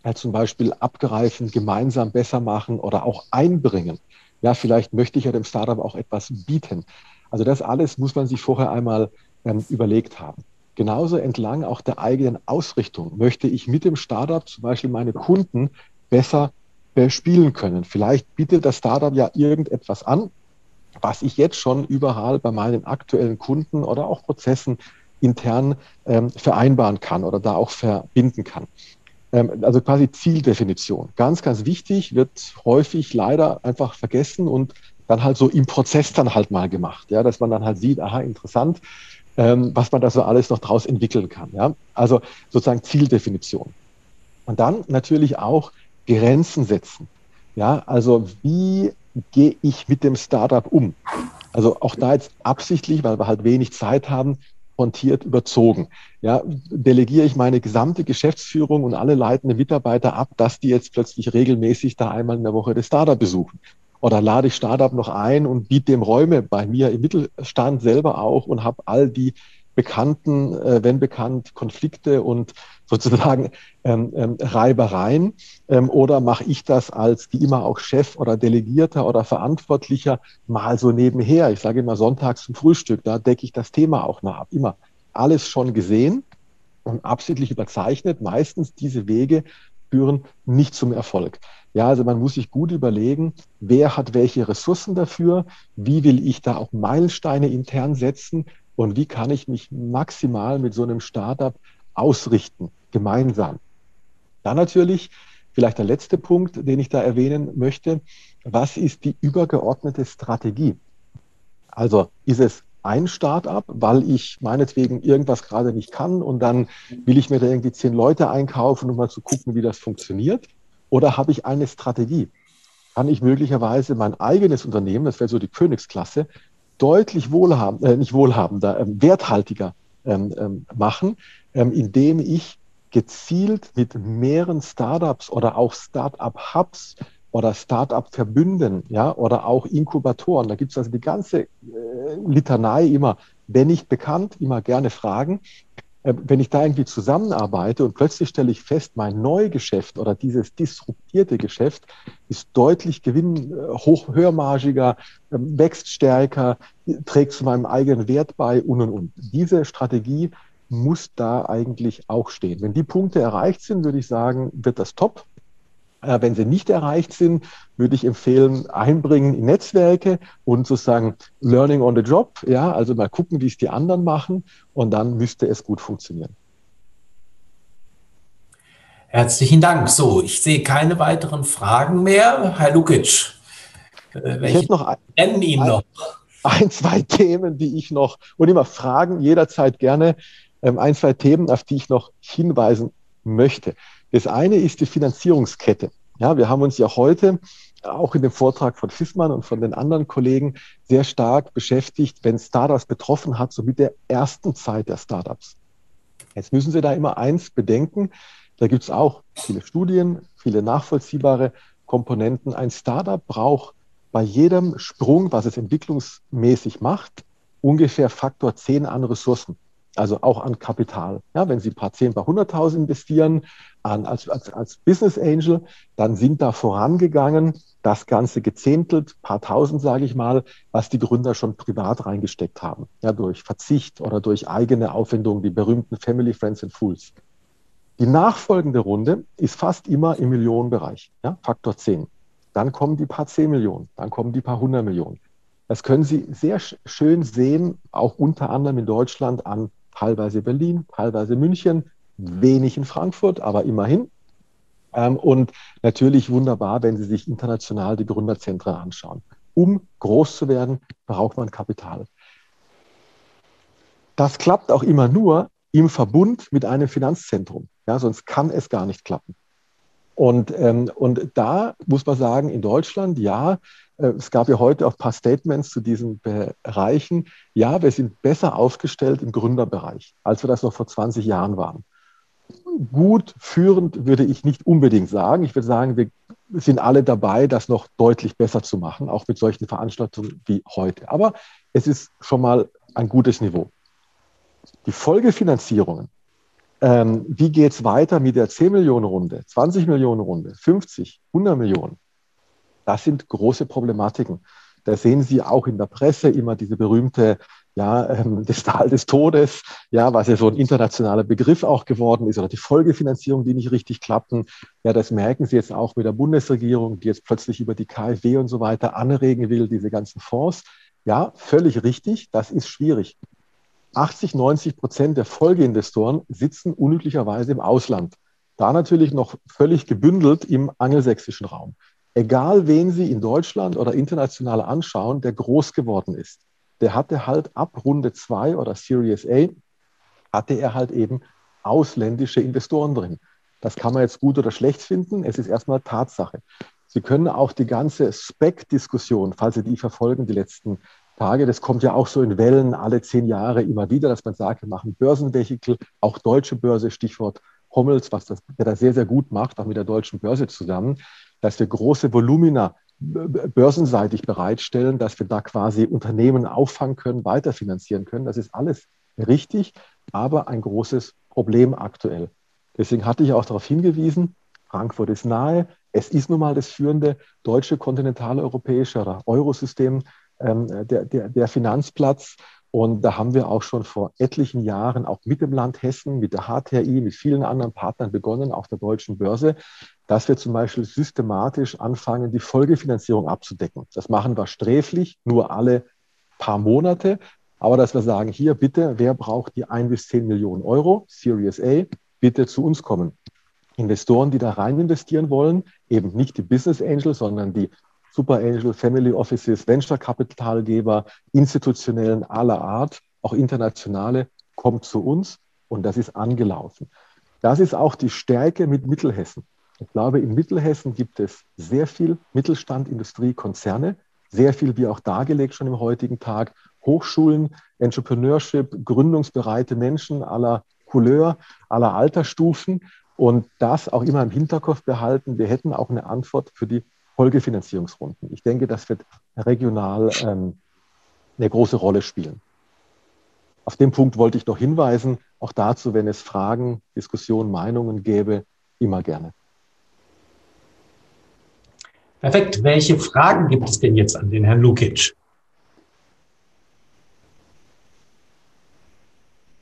ja, zum Beispiel abgreifen, gemeinsam besser machen oder auch einbringen. Ja, vielleicht möchte ich ja dem Startup auch etwas bieten. Also das alles muss man sich vorher einmal ähm, überlegt haben. Genauso entlang auch der eigenen Ausrichtung möchte ich mit dem Startup zum Beispiel meine Kunden besser bespielen können. Vielleicht bietet das Startup ja irgendetwas an, was ich jetzt schon überall bei meinen aktuellen Kunden oder auch Prozessen intern ähm, vereinbaren kann oder da auch verbinden kann. Ähm, also quasi Zieldefinition. Ganz, ganz wichtig, wird häufig leider einfach vergessen und dann halt so im Prozess dann halt mal gemacht, ja, dass man dann halt sieht, aha, interessant, ähm, was man da so alles noch draus entwickeln kann. Ja? Also sozusagen Zieldefinition. Und dann natürlich auch Grenzen setzen. Ja, also wie gehe ich mit dem Startup um? Also auch da jetzt absichtlich, weil wir halt wenig Zeit haben, frontiert überzogen. Ja, delegiere ich meine gesamte Geschäftsführung und alle leitenden Mitarbeiter ab, dass die jetzt plötzlich regelmäßig da einmal in der Woche das Startup besuchen. Oder lade ich Startup noch ein und biete dem Räume bei mir im Mittelstand selber auch und habe all die bekannten, äh, wenn bekannt, Konflikte und [LAUGHS] sozusagen ähm, ähm, Reibereien? Ähm, oder mache ich das als wie immer auch Chef oder Delegierter oder Verantwortlicher mal so nebenher? Ich sage immer sonntags zum Frühstück, da decke ich das Thema auch noch ab. Immer alles schon gesehen und absichtlich überzeichnet. Meistens diese Wege führen nicht zum Erfolg. Ja, also man muss sich gut überlegen, wer hat welche Ressourcen dafür, wie will ich da auch Meilensteine intern setzen und wie kann ich mich maximal mit so einem Startup ausrichten, gemeinsam. Dann natürlich vielleicht der letzte Punkt, den ich da erwähnen möchte. Was ist die übergeordnete Strategie? Also ist es ein Startup, weil ich meinetwegen irgendwas gerade nicht kann und dann will ich mir da irgendwie zehn Leute einkaufen, um mal zu gucken, wie das funktioniert? Oder habe ich eine Strategie? Kann ich möglicherweise mein eigenes Unternehmen, das wäre so die Königsklasse, deutlich wohlhabender, äh, nicht wohlhabender, ähm, werthaltiger ähm, ähm, machen, ähm, indem ich gezielt mit mehreren Startups oder auch Startup-Hubs oder Startup-Verbünden, ja, oder auch Inkubatoren. Da gibt es also die ganze äh, Litanei immer, wenn nicht bekannt, immer gerne fragen. Äh, wenn ich da irgendwie zusammenarbeite und plötzlich stelle ich fest, mein Neugeschäft oder dieses disruptierte Geschäft ist deutlich gewinn, äh, hoch, höhermargiger, ähm, wächst stärker, trägt zu meinem eigenen Wert bei und und und. Diese Strategie muss da eigentlich auch stehen. Wenn die Punkte erreicht sind, würde ich sagen, wird das top. Äh, wenn sie nicht erreicht sind, würde ich empfehlen, einbringen in Netzwerke und sozusagen Learning on the Job. Ja, also mal gucken, wie es die anderen machen und dann müsste es gut funktionieren. Herzlichen Dank. So, ich sehe keine weiteren Fragen mehr. Herr Lukic, äh, ich hätte noch ein, nennen ihn noch. Ein, zwei Themen, die ich noch, und immer Fragen jederzeit gerne, ähm, ein, zwei Themen, auf die ich noch hinweisen möchte. Das eine ist die Finanzierungskette. Ja, wir haben uns ja heute auch in dem Vortrag von Fissmann und von den anderen Kollegen sehr stark beschäftigt, wenn Startups betroffen hat, so mit der ersten Zeit der Startups. Jetzt müssen Sie da immer eins bedenken. Da gibt es auch viele Studien, viele nachvollziehbare Komponenten. Ein Startup braucht bei jedem Sprung, was es entwicklungsmäßig macht, ungefähr Faktor 10 an Ressourcen also auch an Kapital. Ja, wenn Sie ein paar zehn, paar hunderttausend investieren an, als, als, als Business Angel, dann sind da vorangegangen, das Ganze gezehntelt, paar tausend, sage ich mal, was die Gründer schon privat reingesteckt haben. Ja, durch Verzicht oder durch eigene Aufwendungen, die berühmten Family, Friends and Fools. Die nachfolgende Runde ist fast immer im Millionenbereich, ja, Faktor 10. Dann kommen die paar 10 Millionen, dann kommen die paar 100 Millionen. Das können Sie sehr schön sehen, auch unter anderem in Deutschland an teilweise Berlin, teilweise München, wenig in Frankfurt, aber immerhin. Ähm, und natürlich wunderbar, wenn Sie sich international die Gründerzentren anschauen. Um groß zu werden, braucht man Kapital. Das klappt auch immer nur im Verbund mit einem Finanzzentrum. Ja, sonst kann es gar nicht klappen. Und, ähm, und da muss man sagen, in Deutschland, ja, äh, es gab ja heute auch ein paar Statements zu diesen Bereichen. Ja, wir sind besser aufgestellt im Gründerbereich, als wir das noch vor 20 Jahren waren. Gut führend würde ich nicht unbedingt sagen. Ich würde sagen, wir sind alle dabei, das noch deutlich besser zu machen, auch mit solchen Veranstaltungen wie heute. Aber es ist schon mal ein gutes Niveau. Die Folgefinanzierungen, ähm, wie geht es weiter mit der 10 Millionen Runde, 20 Millionen Runde, 50, 100 Millionen? Das sind große Problematiken. Da sehen Sie auch in der Presse immer diese berühmte ja, ähm, [LAUGHS] das Tal des Todes, ja, was ja so ein internationaler Begriff auch geworden ist, oder die Folgefinanzierung, die nicht richtig klappen. Ja, das merken Sie jetzt auch mit der Bundesregierung, die jetzt plötzlich über die KfW und so weiter anregen will, diese ganzen Fonds. Ja, völlig richtig, das ist schwierig. 80, 90 Prozent der Folgeinvestoren sitzen unüblicherweise im Ausland. Da natürlich noch völlig gebündelt im angelsächsischen Raum. Egal, wen Sie in Deutschland oder international anschauen, der groß geworden ist der hatte halt ab Runde 2 oder Series A, hatte er halt eben ausländische Investoren drin. Das kann man jetzt gut oder schlecht finden. Es ist erstmal Tatsache. Sie können auch die ganze Spec-Diskussion, falls Sie die verfolgen, die letzten Tage, das kommt ja auch so in Wellen alle zehn Jahre immer wieder, dass man sagt, wir machen Börsenvehikel, auch deutsche Börse, Stichwort Hommels, was das, der das sehr, sehr gut macht, auch mit der deutschen Börse zusammen, dass wir große Volumina börsenseitig bereitstellen, dass wir da quasi Unternehmen auffangen können, weiterfinanzieren können. Das ist alles richtig, aber ein großes Problem aktuell. Deswegen hatte ich auch darauf hingewiesen, Frankfurt ist nahe. Es ist nun mal das führende deutsche kontinentaleuropäische Eurosystem, ähm, der, der, der Finanzplatz. Und da haben wir auch schon vor etlichen Jahren auch mit dem Land Hessen, mit der HTI, mit vielen anderen Partnern begonnen, auf der deutschen Börse, dass wir zum Beispiel systematisch anfangen, die Folgefinanzierung abzudecken. Das machen wir sträflich, nur alle paar Monate. Aber dass wir sagen, hier bitte, wer braucht die ein bis zehn Millionen Euro, Series A, bitte zu uns kommen. Investoren, die da rein investieren wollen, eben nicht die Business Angels, sondern die Super Angel, Family Offices, Venture-Kapitalgeber, institutionellen aller Art, auch internationale, kommt zu uns und das ist angelaufen. Das ist auch die Stärke mit Mittelhessen. Ich glaube, in Mittelhessen gibt es sehr viel Mittelstand, Industrie, Konzerne, sehr viel, wie auch dargelegt schon im heutigen Tag, Hochschulen, Entrepreneurship, gründungsbereite Menschen aller Couleur, aller Altersstufen und das auch immer im Hinterkopf behalten. Wir hätten auch eine Antwort für die Folgefinanzierungsrunden. Ich denke, das wird regional ähm, eine große Rolle spielen. Auf den Punkt wollte ich noch hinweisen, auch dazu, wenn es Fragen, Diskussionen, Meinungen gäbe, immer gerne. Perfekt. Welche Fragen gibt es denn jetzt an den Herrn Lukic?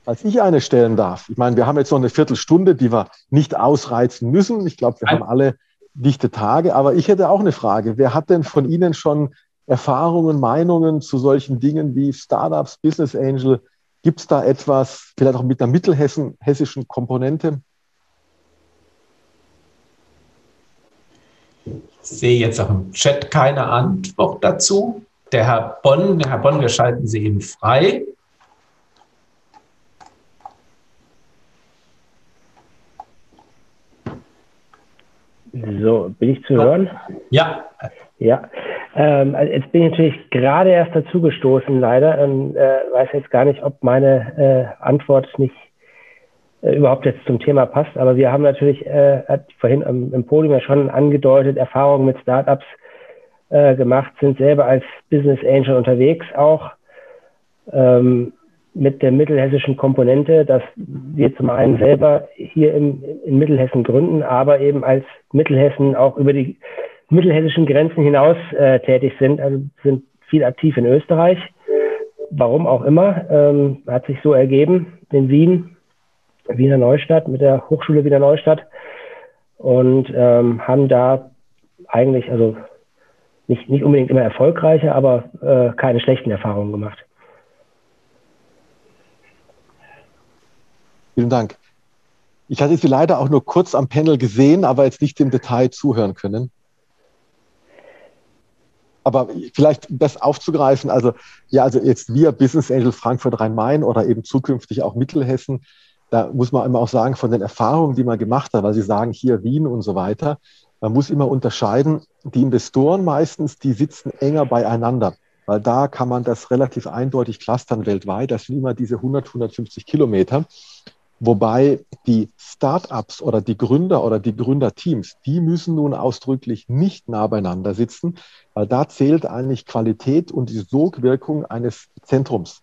Als ich eine stellen darf. Ich meine, wir haben jetzt noch eine Viertelstunde, die wir nicht ausreizen müssen. Ich glaube, wir Nein. haben alle dichte Tage. Aber ich hätte auch eine Frage. Wer hat denn von Ihnen schon Erfahrungen, Meinungen zu solchen Dingen wie Startups, Business Angel? Gibt es da etwas, vielleicht auch mit einer mittelhessischen Komponente? Sehe jetzt auch im Chat keine Antwort dazu. Der Herr Bonn, der Herr Bonn, wir schalten Sie eben frei. So, bin ich zu hören? Ja. Ja. Ähm, also jetzt bin ich natürlich gerade erst dazugestoßen, leider. Und äh, weiß jetzt gar nicht, ob meine äh, Antwort nicht äh, überhaupt jetzt zum Thema passt. Aber wir haben natürlich, äh, hat vorhin im, im Podium ja schon angedeutet, Erfahrungen mit Startups äh, gemacht, sind selber als Business Angel unterwegs auch. Ähm, mit der mittelhessischen Komponente, dass wir zum einen selber hier im, in Mittelhessen gründen, aber eben als Mittelhessen auch über die mittelhessischen Grenzen hinaus äh, tätig sind, also sind viel aktiv in Österreich. Warum auch immer, ähm, hat sich so ergeben in Wien, Wiener Neustadt, mit der Hochschule Wiener Neustadt und ähm, haben da eigentlich, also nicht, nicht unbedingt immer erfolgreiche, aber äh, keine schlechten Erfahrungen gemacht. Vielen Dank. Ich hatte Sie leider auch nur kurz am Panel gesehen, aber jetzt nicht im Detail zuhören können. Aber vielleicht das aufzugreifen, also ja, also jetzt wir Business Angel Frankfurt Rhein-Main oder eben zukünftig auch Mittelhessen, da muss man immer auch sagen, von den Erfahrungen, die man gemacht hat, weil Sie sagen hier Wien und so weiter, man muss immer unterscheiden, die Investoren meistens, die sitzen enger beieinander, weil da kann man das relativ eindeutig clustern weltweit. Das sind immer diese 100, 150 Kilometer. Wobei die Startups oder die Gründer oder die Gründerteams, die müssen nun ausdrücklich nicht nah beieinander sitzen, weil da zählt eigentlich Qualität und die Sogwirkung eines Zentrums.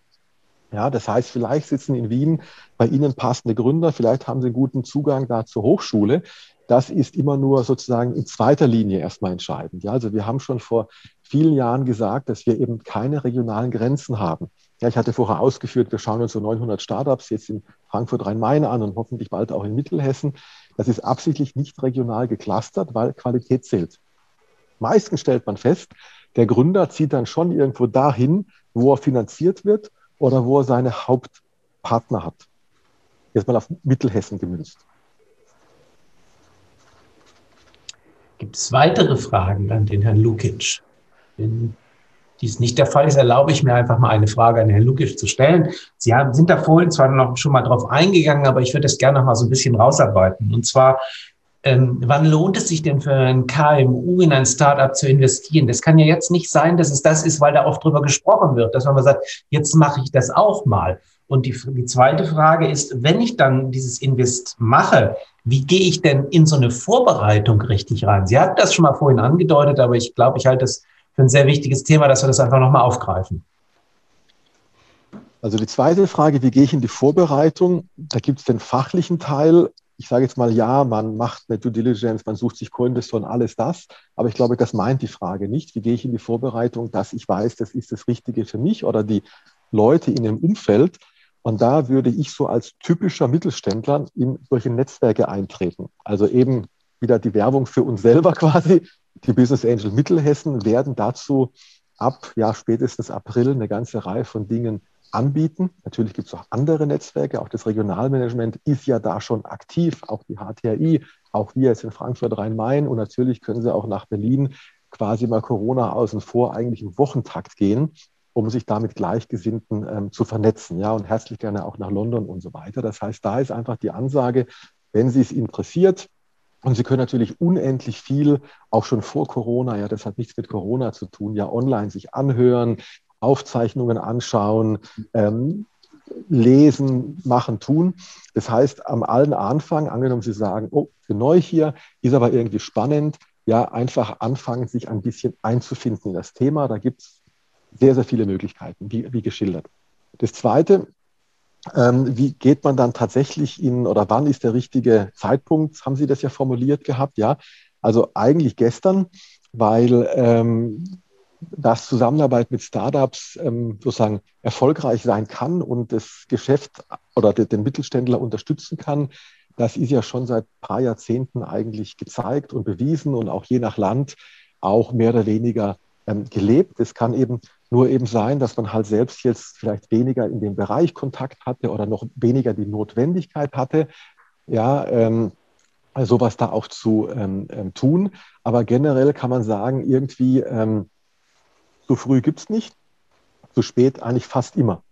Ja, das heißt, vielleicht sitzen in Wien bei Ihnen passende Gründer, vielleicht haben Sie einen guten Zugang da zur Hochschule. Das ist immer nur sozusagen in zweiter Linie erstmal entscheidend. Ja, also wir haben schon vor vielen Jahren gesagt, dass wir eben keine regionalen Grenzen haben. Ja, ich hatte vorher ausgeführt, wir schauen uns so 900 Startups jetzt in Frankfurt Rhein-Main an und hoffentlich bald auch in Mittelhessen. Das ist absichtlich nicht regional geclustert, weil Qualität zählt. Meistens stellt man fest, der Gründer zieht dann schon irgendwo dahin, wo er finanziert wird oder wo er seine Hauptpartner hat. Jetzt mal auf Mittelhessen gemünzt. Gibt es weitere Fragen an den Herrn Lukic? Wenn dies nicht der Fall ist, erlaube ich mir einfach mal eine Frage an Herrn Lukic zu stellen. Sie haben, sind da vorhin zwar noch schon mal drauf eingegangen, aber ich würde das gerne noch mal so ein bisschen rausarbeiten. Und zwar, ähm, wann lohnt es sich denn für ein KMU in ein Startup zu investieren? Das kann ja jetzt nicht sein, dass es das ist, weil da oft drüber gesprochen wird, dass man mal sagt, jetzt mache ich das auch mal. Und die, die zweite Frage ist, wenn ich dann dieses Invest mache, wie gehe ich denn in so eine Vorbereitung richtig rein? Sie hatten das schon mal vorhin angedeutet, aber ich glaube, ich halte das für ein sehr wichtiges Thema, dass wir das einfach nochmal aufgreifen. Also die zweite Frage, wie gehe ich in die Vorbereitung? Da gibt es den fachlichen Teil. Ich sage jetzt mal, ja, man macht eine Due Diligence, man sucht sich Co-Investoren, alles das. Aber ich glaube, das meint die Frage nicht. Wie gehe ich in die Vorbereitung, dass ich weiß, das ist das Richtige für mich oder die Leute in dem Umfeld. Und da würde ich so als typischer Mittelständler in solche Netzwerke eintreten. Also eben wieder die Werbung für uns selber [LAUGHS] quasi. Die Business Angel Mittelhessen werden dazu ab ja, spätestens April eine ganze Reihe von Dingen anbieten. Natürlich gibt es auch andere Netzwerke, auch das Regionalmanagement ist ja da schon aktiv, auch die HTRI, auch wir jetzt in Frankfurt Rhein-Main und natürlich können sie auch nach Berlin quasi mal Corona außen vor eigentlich im Wochentakt gehen, um sich da mit Gleichgesinnten ähm, zu vernetzen. Ja, und herzlich gerne auch nach London und so weiter. Das heißt, da ist einfach die Ansage, wenn Sie es interessiert, und Sie können natürlich unendlich viel, auch schon vor Corona, ja, das hat nichts mit Corona zu tun, ja, online sich anhören, Aufzeichnungen anschauen, ähm, lesen, machen, tun. Das heißt, am allen Anfang, angenommen Sie sagen, oh, neu hier, ist aber irgendwie spannend, ja, einfach anfangen, sich ein bisschen einzufinden in das Thema. Da gibt es sehr, sehr viele Möglichkeiten, wie, wie geschildert. Das Zweite, ähm, wie geht man dann tatsächlich in oder wann ist der richtige Zeitpunkt? Haben Sie das ja formuliert gehabt? Ja, also eigentlich gestern, weil ähm, das Zusammenarbeit mit Startups ähm, sozusagen erfolgreich sein kann und das Geschäft oder den Mittelständler unterstützen kann. Das ist ja schon seit ein paar Jahrzehnten eigentlich gezeigt und bewiesen und auch je nach Land auch mehr oder weniger ähm, gelebt. Es kann eben nur eben sein, dass man halt selbst jetzt vielleicht weniger in dem Bereich Kontakt hatte oder noch weniger die Notwendigkeit hatte, ja, ähm, sowas da auch zu ähm, ähm, tun. Aber generell kann man sagen, irgendwie ähm, zu früh gibt es nicht, zu spät eigentlich fast immer.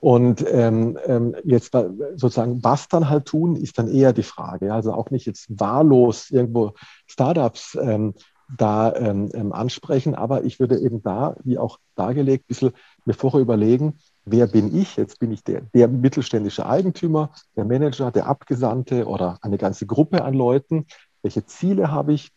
Und ähm, ähm, jetzt sozusagen, was dann halt tun, ist dann eher die Frage. Also auch nicht jetzt wahllos irgendwo Startups ähm, da ähm, ähm, ansprechen. Aber ich würde eben da, wie auch dargelegt, ein bisschen mir vorher überlegen, wer bin ich? Jetzt bin ich der, der mittelständische Eigentümer, der Manager, der Abgesandte oder eine ganze Gruppe an Leuten. Welche Ziele habe ich?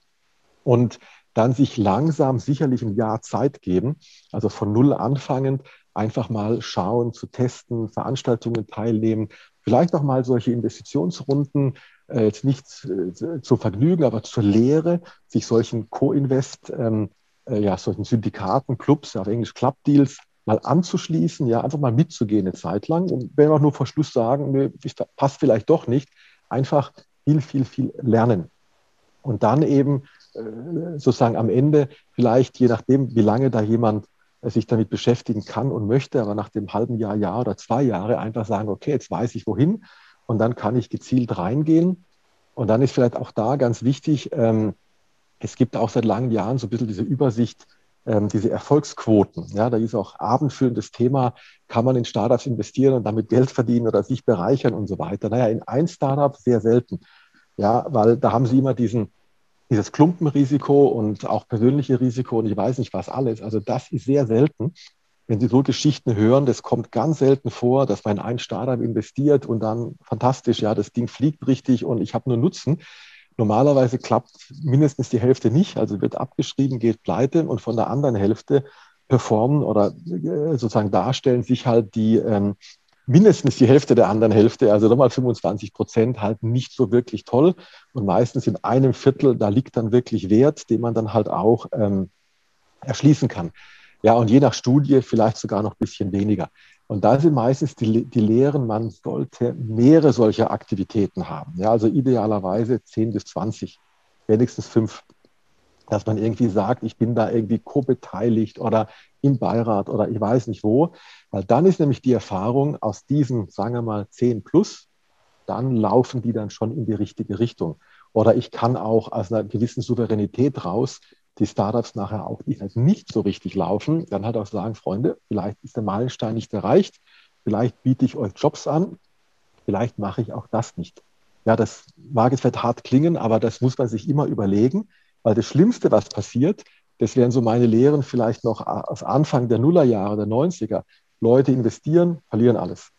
Und dann sich langsam sicherlich ein Jahr Zeit geben, also von Null anfangend, einfach mal schauen, zu testen, Veranstaltungen teilnehmen, vielleicht auch mal solche Investitionsrunden äh, jetzt nicht äh, zu Vergnügen, aber zur Lehre, sich solchen Co-Invest, ähm, äh, ja, solchen Syndikaten, Clubs, auf Englisch Club Deals, mal anzuschließen, ja, einfach mal mitzugehen eine Zeit lang. Und wenn wir auch nur vor Schluss sagen, nö, passt vielleicht doch nicht, einfach viel, viel, viel lernen. Und dann eben sozusagen am Ende vielleicht, je nachdem, wie lange da jemand äh, sich damit beschäftigen kann und möchte, aber nach dem halben Jahr, Jahr oder zwei Jahre einfach sagen, okay, jetzt weiß ich wohin und dann kann ich gezielt reingehen. Und dann ist vielleicht auch da ganz wichtig, ähm, es gibt auch seit langen Jahren so ein bisschen diese Übersicht, ähm, diese Erfolgsquoten. Ja, da ist auch abendfüllendes Thema, kann man in Startups investieren und damit Geld verdienen oder sich bereichern und so weiter. Naja, in ein Startup sehr selten. Ja, weil da haben sie immer diesen, dieses Klumpenrisiko und auch persönliche Risiko und ich weiß nicht was alles. Also das ist sehr selten. wenn Sie so Geschichten hören, das kommt ganz selten vor, dass man in ein Startup investiert und dann fantastisch, ja, das Ding fliegt richtig und ich habe nur Nutzen. Normalerweise klappt mindestens die Hälfte nicht, also wird abgeschrieben, geht pleite und von der anderen Hälfte performen oder äh, sozusagen darstellen sich halt die ähm, mindestens die Hälfte der anderen Hälfte, also nochmal 25 Prozent, halt nicht so wirklich toll. Und meistens in einem Viertel, da liegt dann wirklich Wert, den man dann halt auch ähm, erschließen kann. Ja, und je nach Studie vielleicht sogar noch ein bisschen weniger. Und da sind meistens die, die Lehren, man sollte mehrere solcher Aktivitäten haben. Ja, also idealerweise 10 bis 20, wenigstens fünf. Dass man irgendwie sagt, ich bin da irgendwie co-beteiligt oder im Beirat oder ich weiß nicht wo. Weil dann ist nämlich die Erfahrung aus diesen, sagen wir mal, 10 plus, dann laufen die dann schon in die richtige Richtung. Oder ich kann auch aus einer gewissen Souveränität raus die Startups nachher auch, die halt nicht so richtig laufen, dann halt auch sagen, Freunde, vielleicht ist der Meilenstein nicht erreicht, vielleicht biete ich euch Jobs an, vielleicht mache ich auch das nicht. Ja, das mag jetzt vielleicht hart klingen, aber das muss man sich immer überlegen, weil das Schlimmste, was passiert, das wären so meine Lehren vielleicht noch aus Anfang der Nullerjahre, der 90er. Leute investieren, verlieren alles.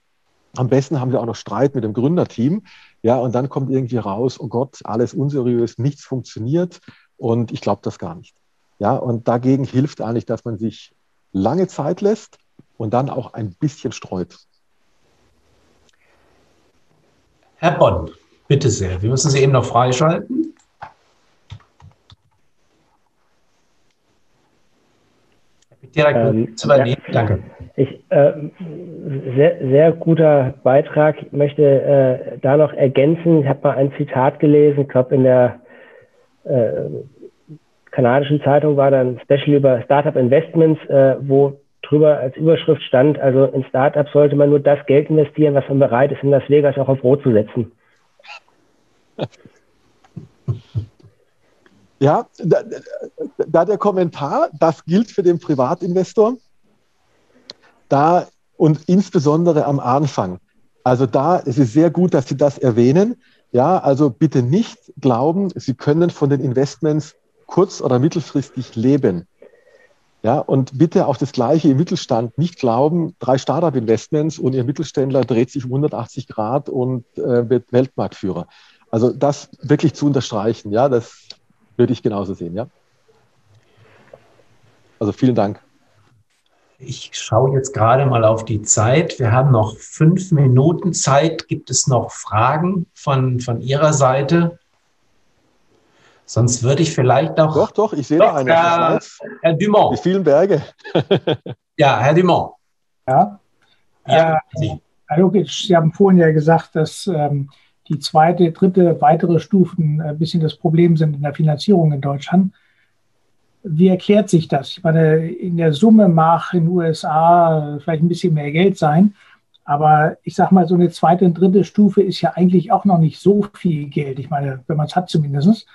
Am besten haben sie auch noch Streit mit dem Gründerteam. Ja, und dann kommt irgendwie raus, oh Gott, alles unseriös, nichts funktioniert. Und ich glaube das gar nicht. Ja, und dagegen hilft eigentlich, dass man sich lange Zeit lässt und dann auch ein bisschen streut. Herr Bonn, bitte sehr. Wir müssen Sie eben noch freischalten. Direkt ähm, zu übernehmen. Ja, Danke. Ich, äh, sehr, sehr guter Beitrag. Ich möchte äh, da noch ergänzen. Ich habe mal ein Zitat gelesen, ich glaube in der äh, kanadischen Zeitung war dann Special über Startup Investments, äh, wo drüber als Überschrift stand, also in Startups sollte man nur das Geld investieren, was man bereit ist, in Las Vegas auch auf Rot zu setzen. [LAUGHS] Ja, da, da, der Kommentar, das gilt für den Privatinvestor, da und insbesondere am Anfang. Also da es ist sehr gut, dass Sie das erwähnen. Ja, also bitte nicht glauben, Sie können von den Investments kurz- oder mittelfristig leben. Ja, und bitte auch das Gleiche im Mittelstand nicht glauben, drei Startup-Investments und Ihr Mittelständler dreht sich um 180 Grad und äh, wird Weltmarktführer. Also das wirklich zu unterstreichen, ja, das würde ich genauso sehen, ja. Also vielen Dank. Ich schaue jetzt gerade mal auf die Zeit. Wir haben noch fünf Minuten Zeit. Gibt es noch Fragen von, von Ihrer Seite? Sonst würde ich vielleicht auch. Doch, doch, ich sehe doch, da eine. Herr, Herr Dumont. Die vielen Berge. [LAUGHS] ja, Herr Dumont. Ja. ja äh, Herr Lukic, Sie haben vorhin ja gesagt, dass ähm, die zweite, dritte, weitere Stufen ein bisschen das Problem sind in der Finanzierung in Deutschland. Wie erklärt sich das? Ich meine, in der Summe mag in den USA vielleicht ein bisschen mehr Geld sein, aber ich sage mal, so eine zweite und dritte Stufe ist ja eigentlich auch noch nicht so viel Geld. Ich meine, wenn man es hat zumindest.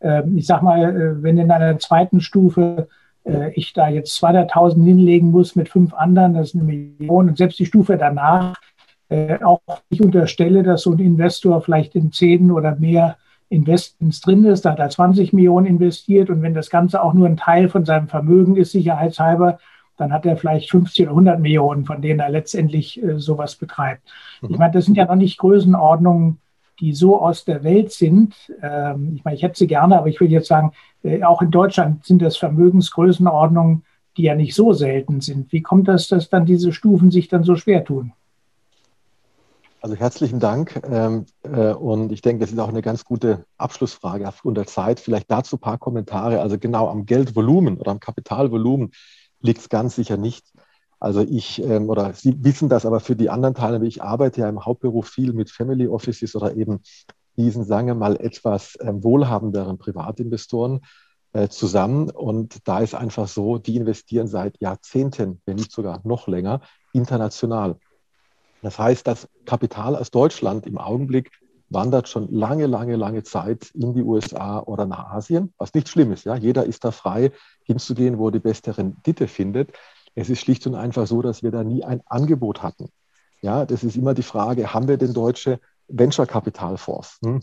Ähm, ich sage mal, äh, wenn in einer zweiten Stufe äh, ich da jetzt 200.000 hinlegen muss mit fünf anderen, das ist eine Million und selbst die Stufe danach äh, auch ich unterstelle, dass so ein Investor vielleicht in zehn oder mehr Investments drin ist, da hat er 20 Millionen investiert und wenn das Ganze auch nur ein Teil von seinem Vermögen ist, sicherheitshalber, dann hat er vielleicht 50 oder 100 Millionen, von denen er letztendlich äh, sowas betreibt. Mhm. Ich meine, das sind ja noch nicht Größenordnungen, die so aus der Welt sind. Ähm, ich meine, ich hätte sie gerne, aber ich will jetzt sagen, äh, auch in Deutschland sind das Vermögensgrößenordnungen, die ja nicht so selten sind. Wie kommt das, dass dann diese Stufen sich dann so schwer tun? Also herzlichen Dank. Ähm, äh, und ich denke, das ist auch eine ganz gute Abschlussfrage aufgrund der Zeit. Vielleicht dazu ein paar Kommentare. Also genau am Geldvolumen oder am Kapitalvolumen liegt es ganz sicher nicht. Also ich, ähm, oder Sie wissen das, aber für die anderen Teilnehmer, ich arbeite ja im Hauptberuf viel mit Family Offices oder eben diesen, sagen wir mal, etwas ähm, wohlhabenderen Privatinvestoren äh, zusammen. Und da ist einfach so, die investieren seit Jahrzehnten, wenn nicht sogar noch länger, international. Das heißt, das Kapital aus Deutschland im Augenblick wandert schon lange, lange, lange Zeit in die USA oder nach Asien, was nicht schlimm ist. Ja? Jeder ist da frei, hinzugehen, wo er die beste Rendite findet. Es ist schlicht und einfach so, dass wir da nie ein Angebot hatten. Ja, das ist immer die Frage, haben wir denn deutsche Venture-Kapitalfonds? Hm?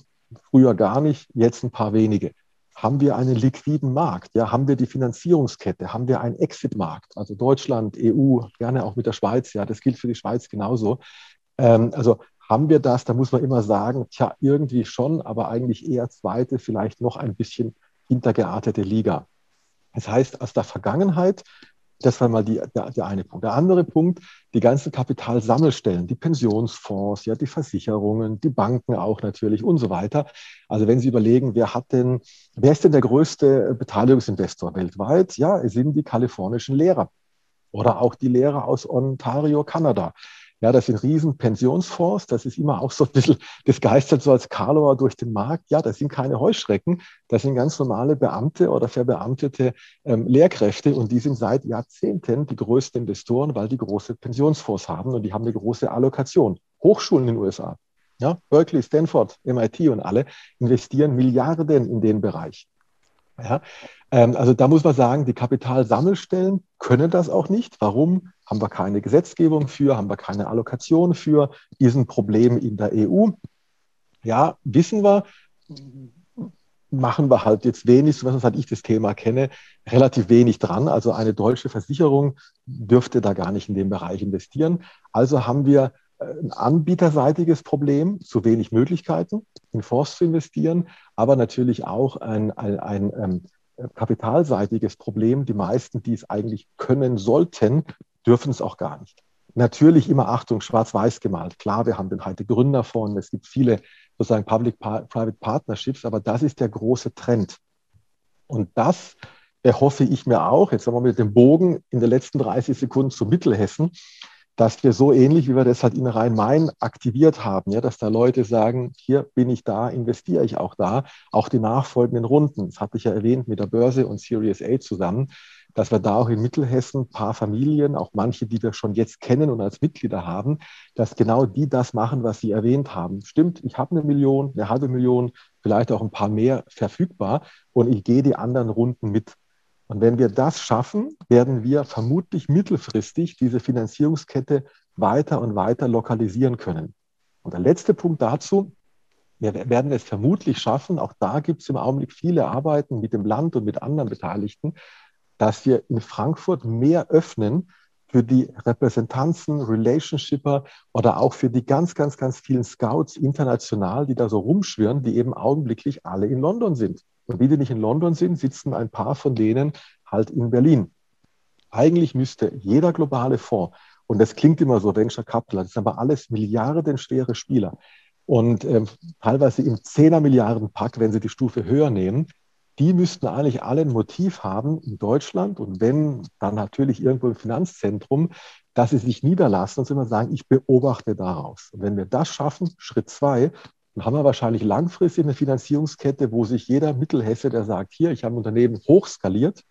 Früher gar nicht, jetzt ein paar wenige. Haben wir einen liquiden Markt? Ja, haben wir die Finanzierungskette? Haben wir einen Exit-Markt? Also Deutschland, EU, gerne auch mit der Schweiz. Ja, das gilt für die Schweiz genauso. Ähm, also haben wir das? Da muss man immer sagen, tja, irgendwie schon, aber eigentlich eher zweite, vielleicht noch ein bisschen hintergeartete Liga. Das heißt, aus der Vergangenheit das war mal die, der, der eine Punkt. Der andere Punkt, die ganzen Kapitalsammelstellen, die Pensionsfonds, ja, die Versicherungen, die Banken auch natürlich und so weiter. Also wenn Sie überlegen, wer hat denn, wer ist denn der größte Beteiligungsinvestor weltweit? Ja, es sind die kalifornischen Lehrer oder auch die Lehrer aus Ontario, Kanada. Ja, das sind riesen Pensionsfonds. Das ist immer auch so ein bisschen, das geistert so als Karlauer durch den Markt. Ja, das sind keine Heuschrecken. Das sind ganz normale Beamte oder verbeamtete ähm, Lehrkräfte und die sind seit Jahrzehnten die größten Investoren, weil die große Pensionsfonds haben und die haben eine große Allokation. Hochschulen in den USA. Ja, Berkeley, Stanford, MIT und alle investieren Milliarden in den Bereich. Ja, ähm, also da muss man sagen, die Kapitalsammelstellen können das auch nicht. Warum? Haben wir keine Gesetzgebung für, haben wir keine Allokation für, ist ein Problem in der EU. Ja, wissen wir, machen wir halt jetzt wenig, so was ich das Thema kenne, relativ wenig dran. Also eine deutsche Versicherung dürfte da gar nicht in den Bereich investieren. Also haben wir ein anbieterseitiges Problem, zu wenig Möglichkeiten, in Fonds zu investieren, aber natürlich auch ein, ein, ein, ein ähm, kapitalseitiges Problem. Die meisten, die es eigentlich können sollten, dürfen es auch gar nicht. Natürlich immer Achtung, schwarz-weiß gemalt. Klar, wir haben den heute Gründerfonds, es gibt viele sozusagen Public-Private Partnerships, aber das ist der große Trend. Und das erhoffe ich mir auch, jetzt haben wir mit dem Bogen in den letzten 30 Sekunden zu Mittelhessen, dass wir so ähnlich, wie wir das halt in Rhein-Main aktiviert haben, ja, dass da Leute sagen, hier bin ich da, investiere ich auch da, auch die nachfolgenden Runden, das hatte ich ja erwähnt mit der Börse und Series A zusammen, dass wir da auch in Mittelhessen ein paar Familien, auch manche, die wir schon jetzt kennen und als Mitglieder haben, dass genau die das machen, was Sie erwähnt haben. Stimmt, ich habe eine Million, eine halbe Million, vielleicht auch ein paar mehr verfügbar und ich gehe die anderen Runden mit. Und wenn wir das schaffen, werden wir vermutlich mittelfristig diese Finanzierungskette weiter und weiter lokalisieren können. Und der letzte Punkt dazu, wir werden es vermutlich schaffen, auch da gibt es im Augenblick viele Arbeiten mit dem Land und mit anderen Beteiligten, dass wir in Frankfurt mehr öffnen für die Repräsentanzen, Relationshipper oder auch für die ganz, ganz, ganz vielen Scouts international, die da so rumschwirren, die eben augenblicklich alle in London sind. Und wie die nicht in London sind, sitzen ein paar von denen halt in Berlin. Eigentlich müsste jeder globale Fonds, und das klingt immer so, Venture Capital, das sind aber alles milliardenschwere Spieler und ähm, teilweise im Zehner Milliarden Pack, wenn sie die Stufe höher nehmen, die müssten eigentlich alle ein Motiv haben in Deutschland und wenn dann natürlich irgendwo im Finanzzentrum, dass sie sich niederlassen und immer sagen, ich beobachte daraus. Und wenn wir das schaffen, Schritt zwei, dann haben wir wahrscheinlich langfristig eine Finanzierungskette, wo sich jeder Mittelhesse, der sagt, hier, ich habe ein Unternehmen hochskaliert,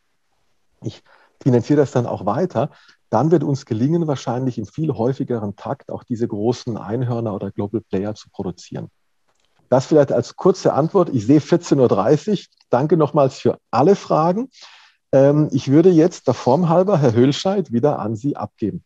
ich finanziere das dann auch weiter, dann wird uns gelingen, wahrscheinlich im viel häufigeren Takt auch diese großen Einhörner oder Global Player zu produzieren. Das vielleicht als kurze Antwort. Ich sehe 14.30 Uhr. Danke nochmals für alle Fragen. Ähm, ich würde jetzt der Form halber, Herr Höhlscheid, wieder an Sie abgeben.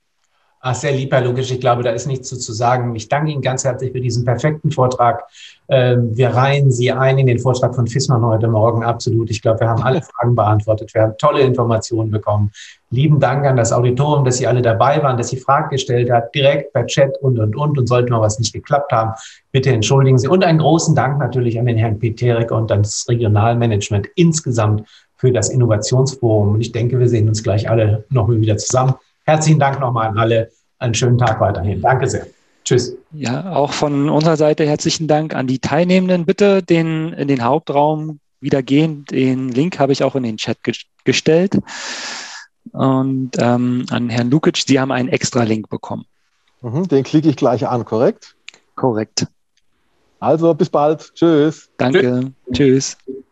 Ach, sehr lieb, Herr Lukisch. Ich glaube, da ist nichts zu, zu sagen. Ich danke Ihnen ganz herzlich für diesen perfekten Vortrag. Ähm, wir reihen Sie ein in den Vortrag von Fissmann heute Morgen. Absolut. Ich glaube, wir haben alle [LAUGHS] Fragen beantwortet. Wir haben tolle Informationen bekommen. Lieben Dank an das Auditorium, dass Sie alle dabei waren, dass Sie Fragen gestellt hat, direkt per Chat und, und, und. Und sollte mal was nicht geklappt haben, bitte entschuldigen Sie. Und einen großen Dank natürlich an den Herrn Peterik und an das Regionalmanagement insgesamt für das Innovationsforum. Und ich denke, wir sehen uns gleich alle noch mal wieder zusammen. Herzlichen Dank nochmal an alle. Einen schönen Tag weiterhin. Danke sehr. Tschüss. Ja, auch von unserer Seite herzlichen Dank an die Teilnehmenden. Bitte den, in den Hauptraum wieder gehen. Den Link habe ich auch in den Chat ge gestellt. Und ähm, an Herrn Lukic, Sie haben einen extra Link bekommen. Mhm, den klicke ich gleich an, korrekt? Korrekt. Also bis bald. Tschüss. Danke. Tschüss. Tschüss.